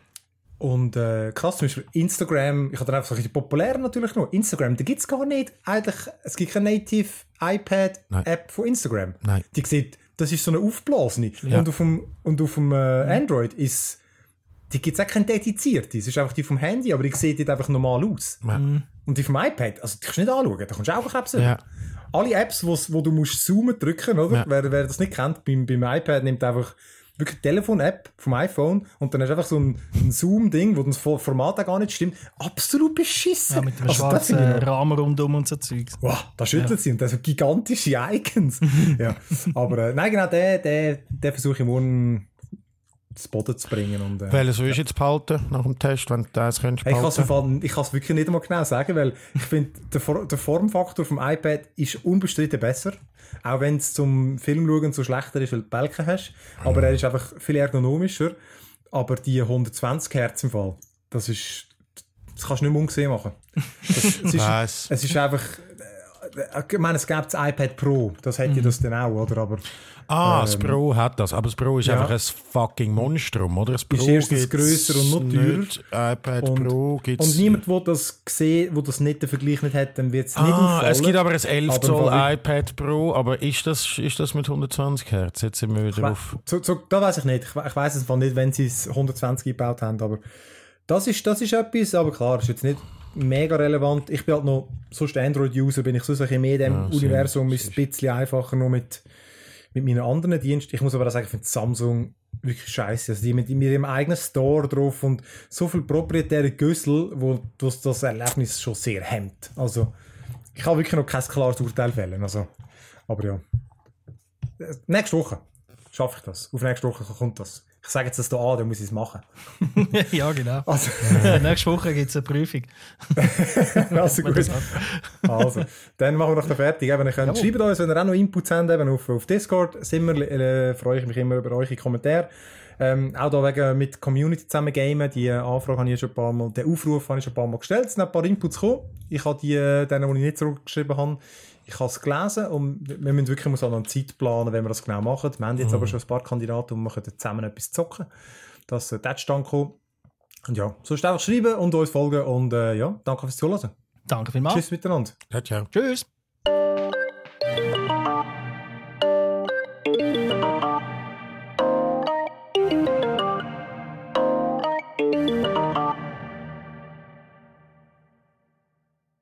und äh, krass, zum Beispiel Instagram, ich habe dann einfach so die populären natürlich noch. Instagram, da gibt es gar nicht. Eigentlich, es gibt keine native iPad-App von Instagram.
Nein.
Die sieht, das ist so eine aufblasene.
Ja.
Und auf dem, und auf dem äh, Android ist, die gibt es auch keine dedizierte. Es ist einfach die vom Handy, aber die sieht dort einfach normal aus.
Ja.
Und die vom iPad, also die kannst du nicht anschauen, da kannst du auch Apps
Ja.
Alle Apps, wo's, wo du musst zoomen drücken, oder?
Ja.
Wer, wer das nicht kennt, beim, beim iPad nimmt einfach wirklich die Telefon-App vom iPhone und dann hast du einfach so ein, ein Zoom-Ding, wo das Fo- Format auch gar nicht stimmt. Absolut beschissen.
Ja, mit dem
Also das
schwarzen
ich noch-
Rahmen rundum und so Zeugs.
Wow, da schüttelt sie und das sind gigantische Icons. ja. Aber äh, nein, genau, den, den, den versuche ich morgen zu Boden zu bringen. Und, äh,
Welches willst du jetzt behalten nach dem Test, wenn du das könntest
Hey, Ich kann es wirklich nicht einmal genau sagen, weil ich finde, der, der Formfaktor vom iPad ist unbestritten besser. Auch wenn es zum Filmschauen so schlechter ist, weil du die Balken hast. Aber er ist einfach viel ergonomischer. Aber die 120 Hertz im Fall, das ist, das kannst du nicht mehr ungesehen machen. Das, es, ist, es ist einfach, ich meine, es gibt das iPad Pro, das hätte das dann auch, oder? Aber
Ah, das Pro hat das, aber das Pro ist
Ähm, ja.
einfach ein fucking Monstrum, oder? Das Pro
Ist erstens grösser und noch teurer.
nicht. iPad
Und-
Pro gibt's
und niemand, der das gesehen, wo das nicht den Vergleich nicht hat, dann wird es nicht
Ah,
auffallen.
es gibt aber ein 11
Aber
Zoll iPad Pro, aber ist das, ist das mit 120 Hertz? Jetzt sind wir wieder auf...
So, so, da weiß ich nicht. Ich, ich weiß es nicht, wenn sie es 120 gebaut haben, aber das ist, das ist etwas, aber klar, ist jetzt nicht mega relevant. Ich bin halt noch, sonst Android-User, bin ich sonst ein bisschen mehr in dem
Ja, sehr,
Universum, ist ein bisschen einfacher noch mit, mit meinen anderen Diensten. Ich muss aber auch sagen, ich finde Samsung wirklich scheiße. Also die mit, mit ihrem eigenen Store drauf und so viel proprietäre Güssel, wo das, das Erlebnis schon sehr hemmt. Also, ich kann wirklich noch kein klares Urteil fällen. Also, aber ja. Äh, Nächste Woche schaffe ich das. Auf nächste Woche kommt das. Ich sage jetzt das da an, dann muss ich es machen.
ja, genau.
Also,
Nächste Woche gibt es eine Prüfung.
also gut. Also, dann machen wir noch fertig. Eben, ihr könnt, schreibt uns, wenn ihr auch noch Inputs habt, eben auf, auf Discord. Sind wir, äh, freue ich mich immer über eure Kommentare. Ähm, auch da wegen mit Community zusammen gamen. Die Anfrage habe ich schon ein paar Mal, den Aufruf habe ich schon ein paar Mal gestellt. Es sind ein paar Inputs gekommen. Ich habe die, äh, denen, die ich nicht zurückgeschrieben habe, ich habe es gelesen und wir müssen wirklich muss auch noch eine Zeit planen, wenn wir das genau machen. Wir haben jetzt aber schon ein paar Kandidaten und wir können zusammen etwas zocken. Das äh, ist dann kommen. Und ja, sonst einfach schreiben und uns folgen und äh, ja, danke fürs Zuhören.
Danke vielmals.
Tschüss miteinander.
Ja, ciao.
Tschüss.